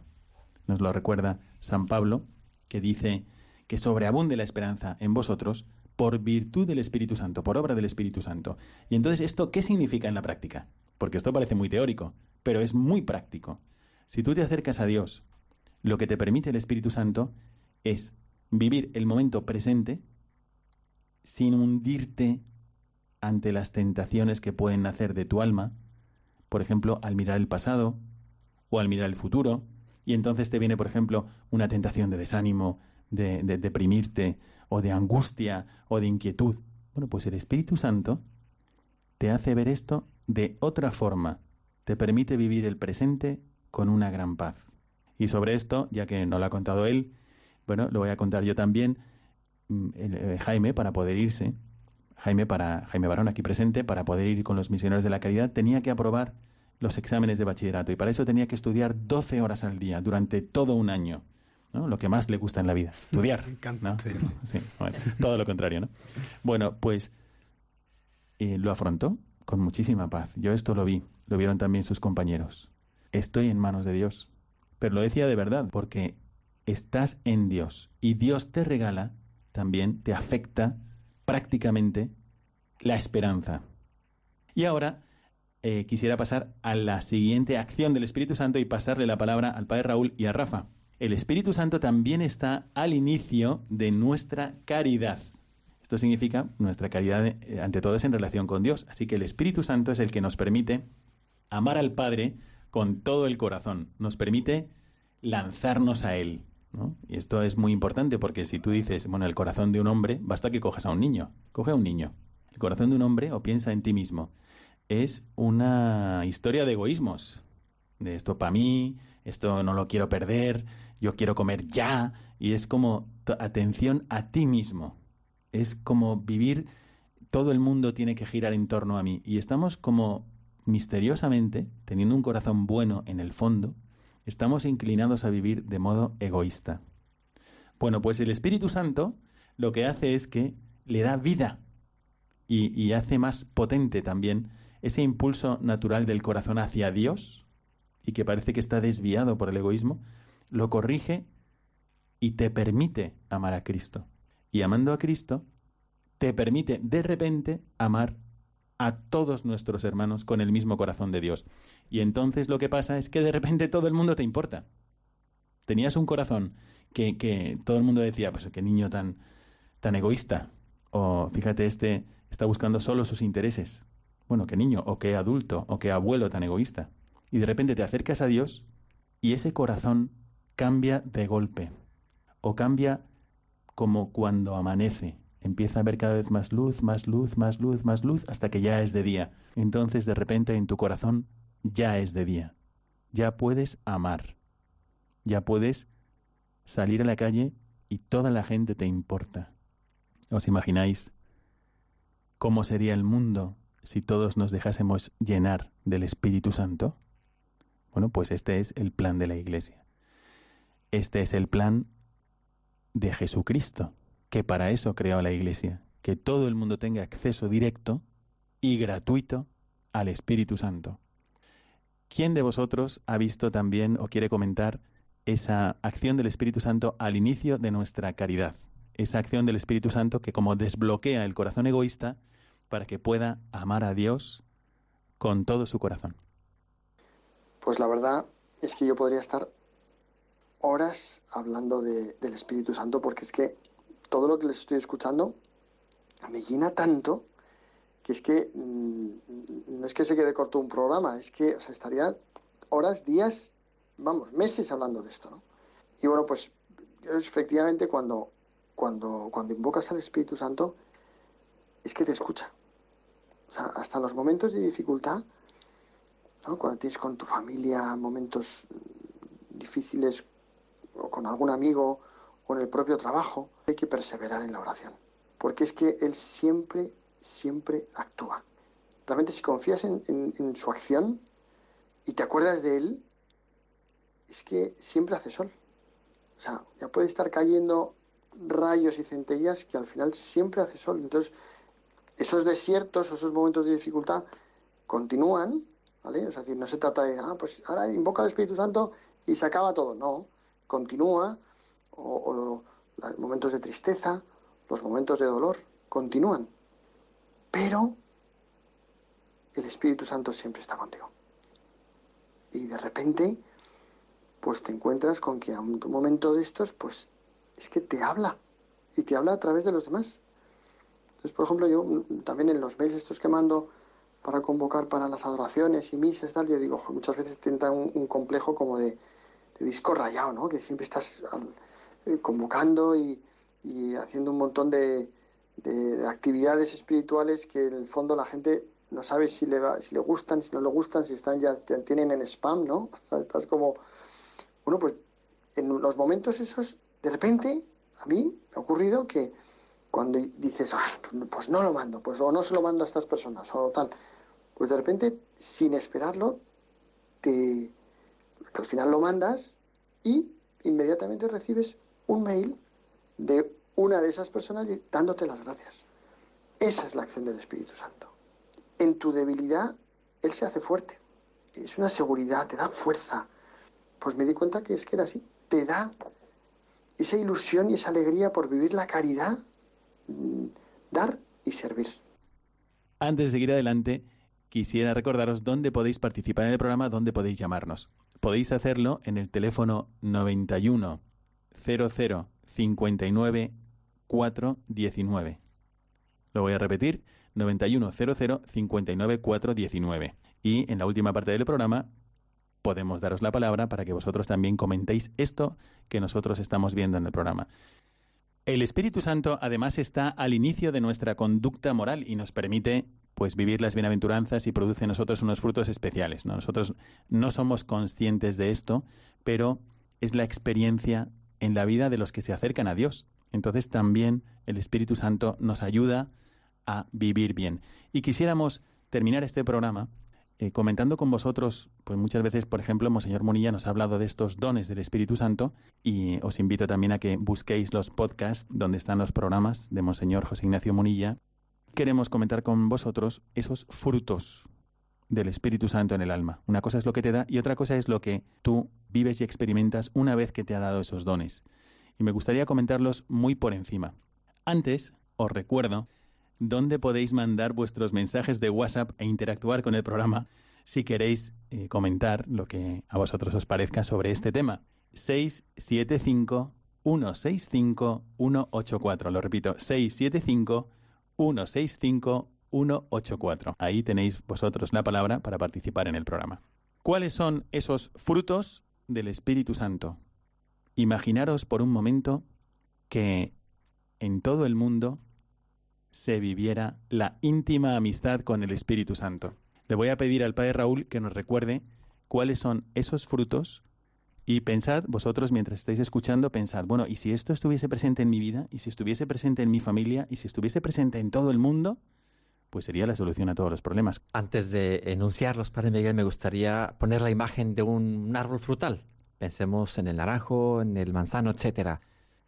Speaker 2: Nos lo recuerda San Pablo, que dice que sobreabunde la esperanza en vosotros por virtud del Espíritu Santo, por obra del Espíritu Santo. Y entonces, ¿esto qué significa en la práctica? Porque esto parece muy teórico, pero es muy práctico. Si tú te acercas a Dios, lo que te permite el Espíritu Santo es vivir el momento presente sin hundirte ante las tentaciones que pueden nacer de tu alma, por ejemplo, al mirar el pasado o al mirar el futuro, y entonces te viene, por ejemplo, una tentación de desánimo, de, de deprimirte, o de angustia, o de inquietud. Bueno, pues el Espíritu Santo te hace ver esto de otra forma, te permite vivir el presente con una gran paz. Y sobre esto, ya que no lo ha contado él, bueno, lo voy a contar yo también, mm, el, eh, Jaime, para poder irse, Jaime, para, Jaime Barón aquí presente, para poder ir con los misioneros de la caridad, tenía que aprobar los exámenes de bachillerato y para eso tenía que estudiar 12 horas al día durante todo un año. ¿no? Lo que más le gusta en la vida, estudiar. <laughs>
Speaker 5: Me encanta
Speaker 2: ¿no?
Speaker 5: estudiar. <laughs>
Speaker 2: Sí, bueno, todo lo contrario, ¿no? Bueno, pues eh, lo afrontó con muchísima paz. Yo esto lo vi, lo vieron también sus compañeros. Estoy en manos de Dios. Pero lo decía de verdad, porque estás en Dios y Dios te regala, también te afecta prácticamente la esperanza. Y ahora eh, quisiera pasar a la siguiente acción del Espíritu Santo y pasarle la palabra al Padre Raúl y a Rafa. El Espíritu Santo también está al inicio de nuestra caridad. Esto significa nuestra caridad eh, ante todo es en relación con Dios. Así que el Espíritu Santo es el que nos permite amar al Padre con todo el corazón. Nos permite lanzarnos a Él. ¿No? Y esto es muy importante porque si tú dices, bueno, el corazón de un hombre, basta que cojas a un niño. Coge a un niño. El corazón de un hombre o piensa en ti mismo. Es una historia de egoísmos. De esto para mí, esto no lo quiero perder, yo quiero comer ya. Y es como atención a ti mismo. Es como vivir, todo el mundo tiene que girar en torno a mí. Y estamos como misteriosamente, teniendo un corazón bueno en el fondo, estamos inclinados a vivir de modo egoísta. Bueno, pues el Espíritu Santo lo que hace es que le da vida y, y hace más potente también ese impulso natural del corazón hacia Dios y que parece que está desviado por el egoísmo, lo corrige y te permite amar a Cristo. Y amando a Cristo, te permite de repente amar a todos nuestros hermanos con el mismo corazón de Dios. Y entonces lo que pasa es que de repente todo el mundo te importa. Tenías un corazón que, que todo el mundo decía, pues qué niño tan, tan egoísta. O fíjate, este está buscando solo sus intereses. Bueno, qué niño, o qué adulto, o qué abuelo tan egoísta. Y de repente te acercas a Dios y ese corazón cambia de golpe. O cambia como cuando amanece. Empieza a ver cada vez más luz, más luz, más luz, más luz, hasta que ya es de día. Entonces de repente en tu corazón ya es de día. Ya puedes amar. Ya puedes salir a la calle y toda la gente te importa. ¿Os imagináis cómo sería el mundo si todos nos dejásemos llenar del Espíritu Santo? Bueno, pues este es el plan de la Iglesia. Este es el plan de Jesucristo, que para eso creó la Iglesia, que todo el mundo tenga acceso directo y gratuito al Espíritu Santo. ¿Quién de vosotros ha visto también o quiere comentar esa acción del Espíritu Santo al inicio de nuestra caridad? esa acción del Espíritu Santo que como desbloquea el corazón egoísta para que pueda amar a Dios con todo su corazón.
Speaker 4: Pues la verdad es que yo podría estar horas hablando del Espíritu Santo porque es que todo lo que les estoy escuchando me llena tanto que es que mm, no es que se quede corto un programa, es que estaría horas, días, vamos, meses hablando de esto, ¿no? Y bueno, pues efectivamente cuando, cuando, cuando invocas al Espíritu Santo, es que te escucha. O sea, hasta los momentos de dificultad, ¿no? cuando tienes con tu familia momentos difíciles o con algún amigo o en el propio trabajo, hay que perseverar en la oración. Porque es que Él siempre, siempre actúa. Realmente si confías en, su acción y te acuerdas de Él, es que siempre hace sol. O sea, ya puede estar cayendo rayos y centellas que al final siempre hace sol. Entonces, esos desiertos, esos momentos de dificultad continúan, ¿vale? Es decir, no se trata de, ah, pues ahora invoca al Espíritu Santo y se acaba todo. No, continúa, o, los momentos de tristeza, los momentos de dolor, continúan. Pero el Espíritu Santo siempre está contigo. Y de repente, pues te encuentras con que a un momento de estos, pues es que te habla. Y te habla a través de los demás. Entonces, por ejemplo, yo también en los mails estos que mando para convocar para las adoraciones y misas, tal, yo digo, muchas veces tienta un, complejo como de, disco rayado, ¿no? Que siempre estás convocando y, haciendo un montón de, actividades espirituales que en el fondo la gente no sabe si le, si le gustan, si no le gustan, si están ya tienen en spam, ¿no? <laughs> estás como, bueno, pues en los momentos esos, de repente, a mí me ha ocurrido que cuando dices, ah, pues no lo mando, pues o no se lo mando a estas personas, o tal, pues de repente, sin esperarlo, te, al final lo mandas y inmediatamente recibes un mail de una de esas personas dándote las gracias. Esa es la acción del Espíritu Santo. En tu debilidad, Él se hace fuerte. Es una seguridad, te da fuerza. Pues me di cuenta que es que era así. Te da esa ilusión y esa alegría por vivir la caridad dar y servir.
Speaker 2: Antes de seguir adelante, quisiera recordaros dónde podéis participar en el programa, dónde podéis llamarnos. Podéis hacerlo en el teléfono 91 00 59 419. Lo voy a repetir, 91 00 59 419. Y en la última parte del programa podemos daros la palabra para que vosotros también comentéis esto que nosotros estamos viendo en el programa. El Espíritu Santo además está al inicio de nuestra conducta moral y nos permite pues vivir las bienaventuranzas y produce en nosotros unos frutos especiales. Nosotros no somos conscientes de esto, pero es la experiencia en la vida de los que se acercan a Dios. Entonces también el Espíritu Santo nos ayuda a vivir bien. Y quisiéramos terminar este programa eh, comentando con vosotros, pues muchas veces, por ejemplo, Monseñor Munilla nos ha hablado de estos dones del Espíritu Santo y os invito también a que busquéis los podcasts donde están los programas de Monseñor José Ignacio Munilla. Queremos comentar con vosotros esos frutos del Espíritu Santo en el alma. Una cosa es lo que te da y otra cosa es lo que tú vives y experimentas una vez que te ha dado esos dones. Y me gustaría comentarlos muy por encima. Antes, os recuerdo dónde podéis mandar vuestros mensajes de WhatsApp e interactuar con el programa si queréis eh, comentar lo que a vosotros os parezca sobre este tema. 675 165 184. Lo repito, 675 165 184. Ahí tenéis vosotros la palabra para participar en el programa. ¿Cuáles son esos frutos del Espíritu Santo? Imaginaros por un momento que en todo el mundo se viviera la íntima amistad con el Espíritu Santo. Le voy a pedir al Padre Raúl que nos recuerde cuáles son esos frutos y pensad, vosotros mientras estáis escuchando, pensad, bueno, ¿y si esto estuviese presente en mi vida? ¿Y si estuviese presente en mi familia? ¿Y si estuviese presente en todo el mundo? Pues sería la solución a todos los problemas.
Speaker 3: Antes de enunciarlos, Padre Miguel, me gustaría poner la imagen de un árbol frutal. Pensemos en el naranjo, en el manzano, etcétera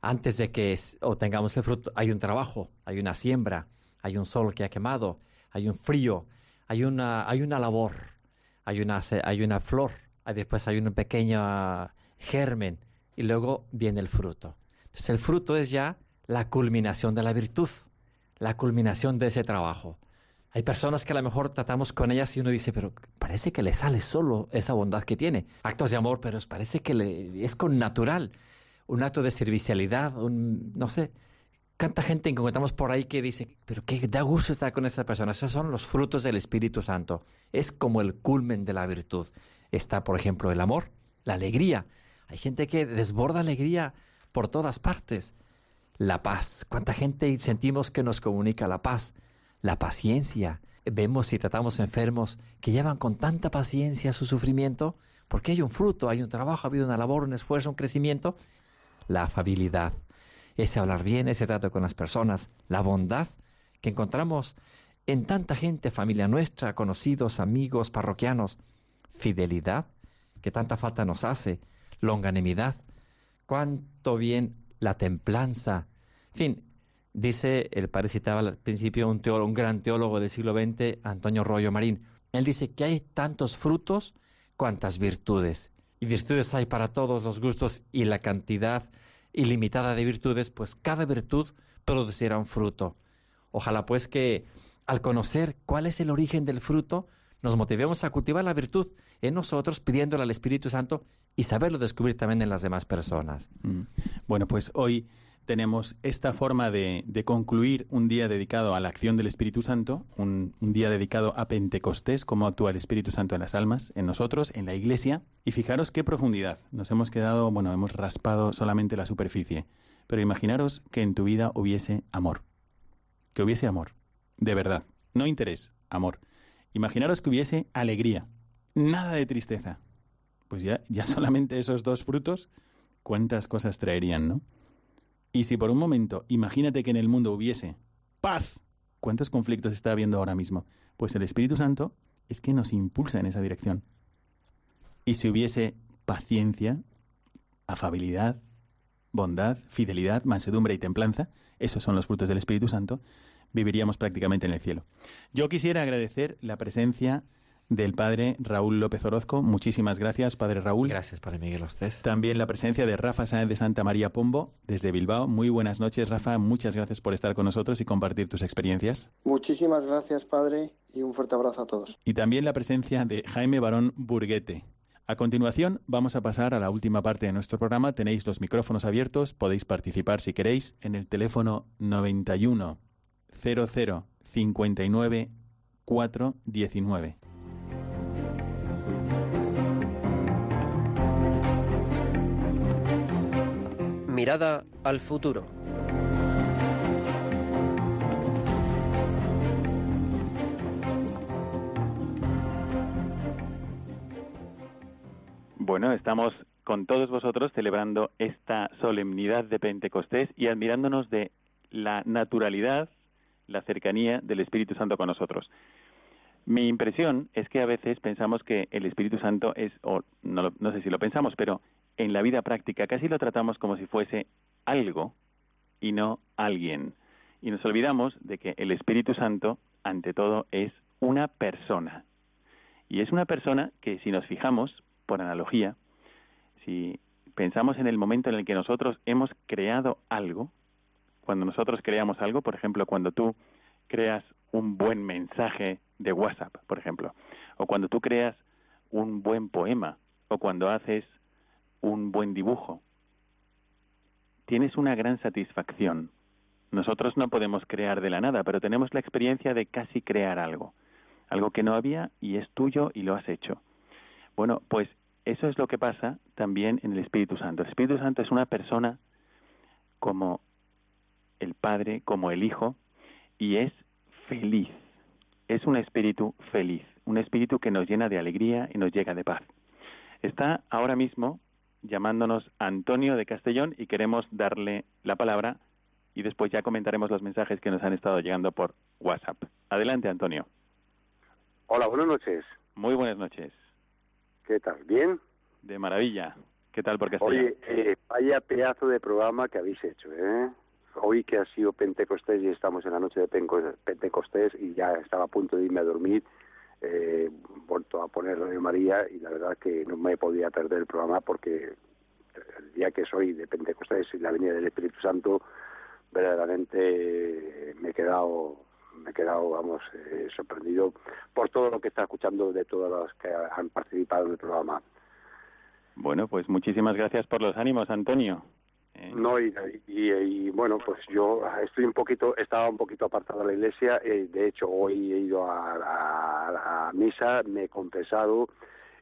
Speaker 3: antes de que obtengamos el fruto, hay un trabajo, hay una siembra, hay un sol que ha quemado, hay un frío, hay una, hay una labor, hay una, hay una flor, después hay un pequeño germen y luego viene el fruto. Entonces el fruto es ya la culminación de la virtud, la culminación de ese trabajo. Hay personas que a lo mejor tratamos con ellas y uno dice, pero parece que le sale solo esa bondad que tiene. Actos de amor, pero parece que le, es con natural. Un acto de servicialidad, un, no sé. Canta gente que encontramos por ahí que dice, pero qué da gusto estar con esa persona. Esos son los frutos del Espíritu Santo. Es como el culmen de la virtud. Está, por ejemplo, el amor, la alegría. Hay gente que desborda alegría por todas partes. La paz. ¿Cuánta gente sentimos que nos comunica la paz? La paciencia. Vemos y tratamos enfermos que llevan con tanta paciencia su sufrimiento, porque hay un fruto, hay un trabajo, ha habido una labor, un esfuerzo, un crecimiento. La afabilidad, ese hablar bien, ese trato con las personas, la bondad que encontramos en tanta gente, familia nuestra, conocidos, amigos, parroquianos. Fidelidad, que tanta falta nos hace. Longanimidad, cuánto bien la templanza. En fin, Dice, el padre citaba al principio un, teólogo, gran teólogo del siglo XX, Antonio Rollo Marín. Él dice que hay tantos frutos cuantas virtudes. Y virtudes hay para todos los gustos y la cantidad ilimitada de virtudes, pues cada virtud producirá un fruto. Ojalá pues que al conocer cuál es el origen del fruto, nos motivemos a cultivar la virtud en nosotros, pidiéndole al Espíritu Santo y saberlo descubrir también en las demás personas.
Speaker 2: Mm. Bueno, pues hoy tenemos esta forma de, concluir un día dedicado a la acción del Espíritu Santo, un, día dedicado a Pentecostés, cómo actúa el Espíritu Santo en las almas, en nosotros, en la Iglesia. Y fijaros qué profundidad. Nos hemos quedado, bueno, hemos raspado solamente la superficie. Pero imaginaros que en tu vida hubiese amor. Que hubiese amor. De verdad. No interés, amor. Imaginaros que hubiese alegría. Nada de tristeza. Pues ya, ya solamente esos dos frutos, cuántas cosas traerían, ¿no? Y si por un momento, imagínate que en el mundo hubiese paz, ¿cuántos conflictos está habiendo ahora mismo? Pues el Espíritu Santo es que nos impulsa en esa dirección. Y si hubiese paciencia, afabilidad, bondad, fidelidad, mansedumbre y templanza, esos son los frutos del Espíritu Santo, viviríamos prácticamente en el cielo. Yo quisiera agradecer la presencia del padre Raúl López Orozco. Muchísimas gracias, padre Raúl.
Speaker 3: Gracias, padre Miguel, a usted.
Speaker 2: También la presencia de Rafa Sáenz de Santa María Pombo, desde Bilbao. Muy buenas noches, Rafa. Muchas gracias por estar con nosotros y compartir tus experiencias.
Speaker 4: Muchísimas gracias, padre, y un fuerte abrazo a todos.
Speaker 2: Y también la presencia de Jaime Barón Burguete. A continuación, vamos a pasar a la última parte de nuestro programa. Tenéis los micrófonos abiertos, podéis participar si queréis en el teléfono 91 00 59 419.
Speaker 6: Mirada al futuro.
Speaker 2: Bueno, estamos con todos vosotros celebrando esta solemnidad de Pentecostés y admirándonos de la naturalidad, la cercanía del Espíritu Santo con nosotros. Mi impresión es que a veces pensamos que el Espíritu Santo es, o no, no sé si lo pensamos, pero en la vida práctica casi lo tratamos como si fuese algo y no alguien. Y nos olvidamos de que el Espíritu Santo, ante todo, es una persona. Y es una persona que, si nos fijamos, por analogía, si pensamos en el momento en el que nosotros hemos creado algo, cuando nosotros creamos algo, por ejemplo, cuando tú creas un buen mensaje de WhatsApp, por ejemplo, o cuando tú creas un buen poema, o cuando haces un buen dibujo, tienes una gran satisfacción. Nosotros no podemos crear de la nada, pero tenemos la experiencia de casi crear algo, algo que no había y es tuyo y lo has hecho. Bueno, pues eso es lo que pasa también en el Espíritu Santo. El Espíritu Santo es una persona como el Padre, como el Hijo, y es feliz. Es un espíritu feliz, un espíritu que nos llena de alegría y nos llega de paz. Está ahora mismo llamándonos Antonio de Castellón y queremos darle la palabra y después ya comentaremos los mensajes que nos han estado llegando por WhatsApp. Adelante, Antonio.
Speaker 7: Hola, buenas noches.
Speaker 2: Muy buenas noches.
Speaker 7: ¿Qué tal? ¿Bien?
Speaker 2: De maravilla. ¿Qué tal por Castellón?
Speaker 7: Oye, eh, vaya pedazo de programa que habéis hecho, ¿eh? Hoy que ha sido Pentecostés y estamos en la noche de Pentecostés y ya estaba a punto de irme a dormir he vuelto a poner Radio María y la verdad que no me podía perder el programa porque el día que soy de Pentecostés y la venida del Espíritu Santo verdaderamente me he quedado me he quedado, vamos, eh, sorprendido por todo lo que está escuchando de todos los que han participado en el programa.
Speaker 2: Bueno, pues muchísimas gracias por los ánimos, Antonio.
Speaker 7: Eh. No, y, y, bueno, pues yo estoy un poquito, estaba un poquito apartado de la iglesia, eh, de hecho hoy he ido a, a, a, misa, me he confesado,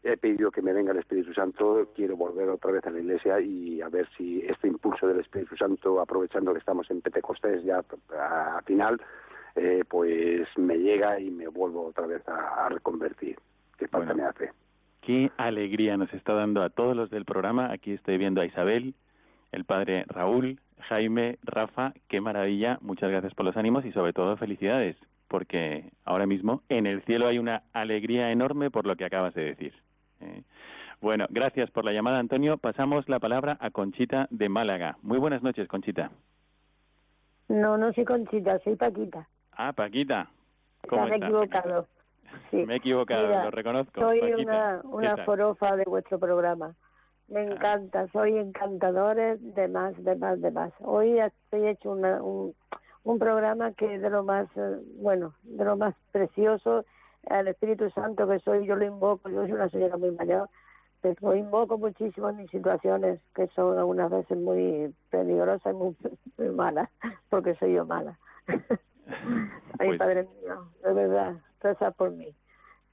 Speaker 7: he pedido que me venga el Espíritu Santo, quiero volver otra vez a la iglesia y a ver si este impulso del Espíritu Santo, aprovechando que estamos en Pentecostés ya a, final, eh, pues me llega y me vuelvo otra vez a, reconvertir. ¿Qué falta me hace?
Speaker 2: Qué alegría nos está dando a todos los del programa. Aquí estoy viendo a Isabel, el padre Raúl, Jaime, Rafa. Qué maravilla. Muchas gracias por los ánimos y sobre todo felicidades, porque ahora mismo en el cielo hay una alegría enorme por lo que acabas de decir. ¿eh? Bueno, gracias por la llamada, Antonio. Pasamos la palabra a Conchita de Málaga. Muy buenas noches, Conchita.
Speaker 8: No, no soy Conchita, soy Paquita.
Speaker 2: Ah, Paquita. ¿Cómo
Speaker 8: Me he equivocado.
Speaker 2: Me he equivocado, lo reconozco.
Speaker 8: Soy una, una forofa de vuestro programa. Me encanta, soy encantadores de más, de más, de más. Hoy estoy hecho una, un, un programa que es de lo más, eh, bueno, de lo más precioso. Al Espíritu Santo que soy, yo lo invoco, yo soy una señora muy mayor, pero lo invoco muchísimo en mis situaciones que son algunas veces muy peligrosas y muy, <laughs> muy malas, porque soy yo mala. <laughs> Ay, pues Padre mío, de verdad, reza por mí.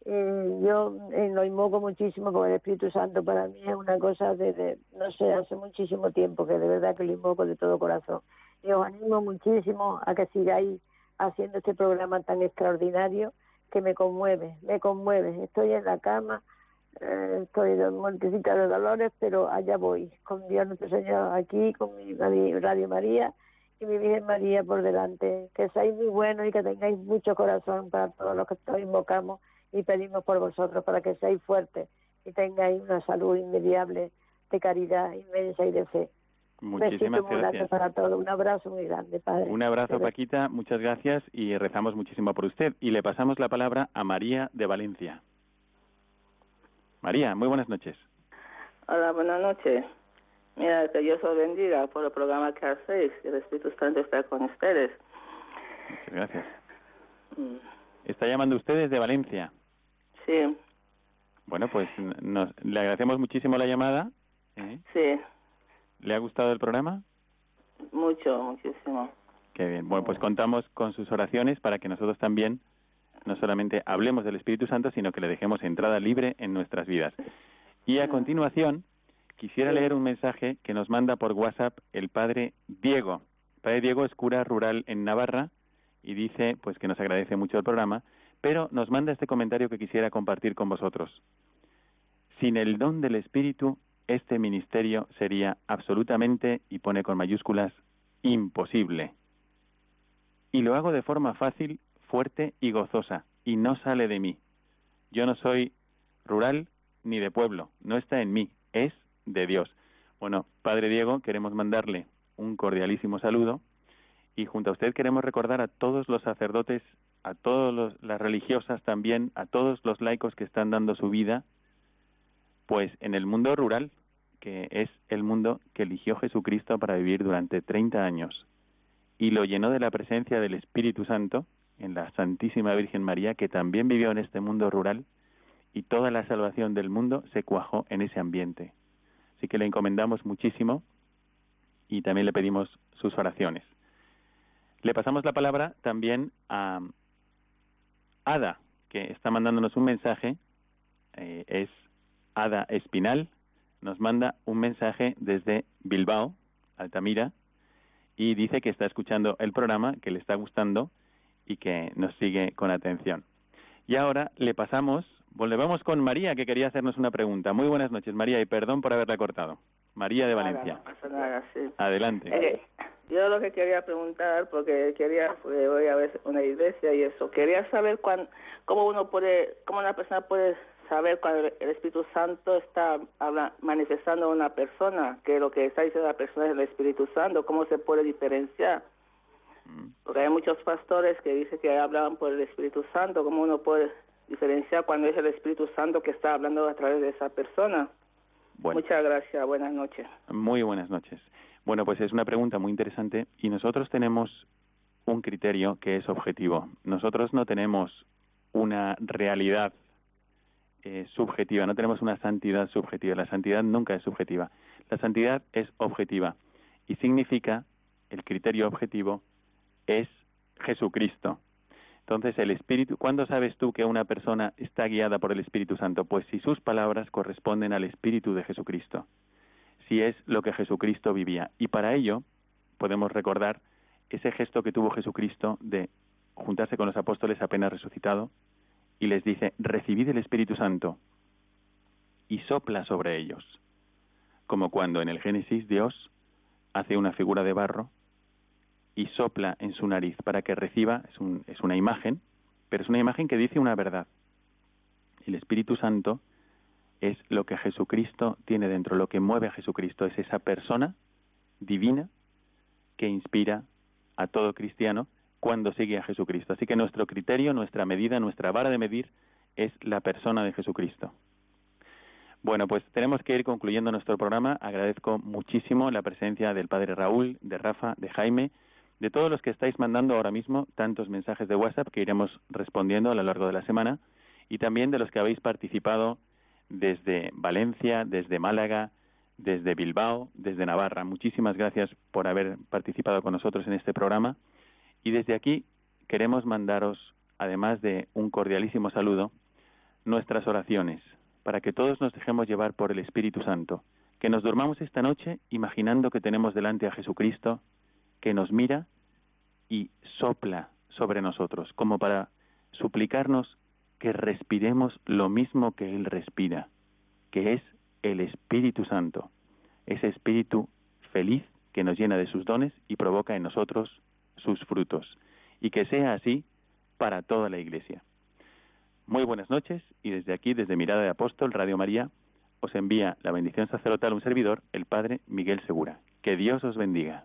Speaker 8: Eh, yo eh, lo invoco muchísimo porque el Espíritu Santo para mí es una cosa de, no sé, hace muchísimo tiempo que de verdad que lo invoco de todo corazón. Y os animo muchísimo a que sigáis haciendo este programa tan extraordinario que me conmueve, me conmueve. Estoy en la cama, eh, estoy en Montecita de Dolores, pero allá voy, con Dios nuestro Señor aquí, con mi Radio María y mi Virgen María por delante. Que seáis muy buenos y que tengáis mucho corazón para todos los que os invocamos y pedimos por vosotros, para que seáis fuertes y tengáis una salud inmediable de caridad inmensa y de fe.
Speaker 2: Muchísimas
Speaker 8: gracias. para todos. Un abrazo muy grande, Padre.
Speaker 2: Un abrazo, Paquita. Muchas gracias y rezamos muchísimo por usted. Y le pasamos la palabra a María de Valencia. María, muy buenas noches.
Speaker 9: Hola, buenas noches. Mira, que Dios os bendiga por el programa que hacéis. El Espíritu Santo está con ustedes.
Speaker 2: Muchas gracias. Mm. ¿Está llamando usted desde Valencia?
Speaker 9: Sí.
Speaker 2: Bueno, pues nos, le agradecemos muchísimo la llamada.
Speaker 9: ¿eh? Sí.
Speaker 2: ¿Le ha gustado el programa?
Speaker 9: Mucho, muchísimo.
Speaker 2: Qué bien. Bueno, pues contamos con sus oraciones para que nosotros también no solamente hablemos del Espíritu Santo, sino que le dejemos entrada libre en nuestras vidas. Y a continuación, quisiera leer un mensaje que nos manda por WhatsApp el padre Diego. El padre Diego es cura rural en Navarra y dice pues que nos agradece mucho el programa, pero nos manda este comentario que quisiera compartir con vosotros. Sin el don del Espíritu, este ministerio sería absolutamente, y pone con mayúsculas, imposible. Y lo hago de forma fácil, fuerte y gozosa, y no sale de mí. Yo no soy rural ni de pueblo, no está en mí, es de Dios. Bueno, Padre Diego, queremos mandarle un cordialísimo saludo y junto a usted queremos recordar a todos los sacerdotes, a todas las religiosas también, a todos los laicos que están dando su vida, pues en el mundo rural, que es el mundo que eligió Jesucristo para vivir durante 30 años y lo llenó de la presencia del Espíritu Santo en la Santísima Virgen María, que también vivió en este mundo rural, y toda la salvación del mundo se cuajó en ese ambiente. Así que le encomendamos muchísimo y también le pedimos sus oraciones. Le pasamos la palabra también a Ada, que está mandándonos un mensaje. Eh, es Ada Espinal. Nos manda un mensaje desde Bilbao, Altamira, y dice que está escuchando el programa, que le está gustando y que nos sigue con atención. Y ahora le pasamos Volvemos con María, que quería hacernos una pregunta. Muy buenas noches, María, y perdón por haberla cortado. María de Valencia. Adelante.
Speaker 9: Eh, yo lo que quería preguntar, porque quería, voy a ver una iglesia y eso, quería saber cuán, cómo uno puede, cómo una persona puede saber cuando el Espíritu Santo está manifestando a una persona, que lo que está diciendo la persona es el Espíritu Santo, cómo se puede diferenciar. Mm. Porque hay muchos pastores que dicen que hablan por el Espíritu Santo, cómo uno puede diferenciar cuando es el Espíritu Santo que está hablando a través de esa persona. Muchas gracias, buenas noches.
Speaker 2: Muy buenas noches. Bueno, pues es una pregunta muy interesante y nosotros tenemos un criterio que es objetivo. Nosotros no tenemos una realidad eh, subjetiva, no tenemos una santidad subjetiva. La santidad nunca es subjetiva. La santidad es objetiva y significa, el criterio objetivo es Jesucristo. Entonces, el Espíritu, ¿cuándo sabes tú que una persona está guiada por el Espíritu Santo? Pues si sus palabras corresponden al Espíritu de Jesucristo, si es lo que Jesucristo vivía. Y para ello podemos recordar ese gesto que tuvo Jesucristo de juntarse con los apóstoles apenas resucitado y les dice, recibid el Espíritu Santo y sopla sobre ellos, como cuando en el Génesis Dios hace una figura de barro y sopla en su nariz para que reciba, es, es una imagen, pero es una imagen que dice una verdad. El Espíritu Santo es lo que Jesucristo tiene dentro, lo que mueve a Jesucristo, es esa persona divina que inspira a todo cristiano cuando sigue a Jesucristo. Así que nuestro criterio, nuestra medida, nuestra vara de medir es la persona de Jesucristo. Bueno, pues tenemos que ir concluyendo nuestro programa. Agradezco muchísimo la presencia del Padre Raúl, de Rafa, de Jaime, de todos los que estáis mandando ahora mismo tantos mensajes de WhatsApp que iremos respondiendo a lo largo de la semana y también de los que habéis participado desde Valencia, desde Málaga, desde Bilbao, desde Navarra. Muchísimas gracias por haber participado con nosotros en este programa. Y desde aquí queremos mandaros, además de un cordialísimo saludo, nuestras oraciones, para que todos nos dejemos llevar por el Espíritu Santo, que nos durmamos esta noche imaginando que tenemos delante a Jesucristo, que nos mira y sopla sobre nosotros, como para suplicarnos que respiremos lo mismo que Él respira, que es el Espíritu Santo, ese Espíritu feliz que nos llena de sus dones y provoca en nosotros sus frutos, y que sea así para toda la Iglesia. Muy buenas noches y desde aquí, desde Mirada de Apóstol, Radio María, os envía la bendición sacerdotal un servidor, el Padre Miguel Segura. Que Dios os bendiga.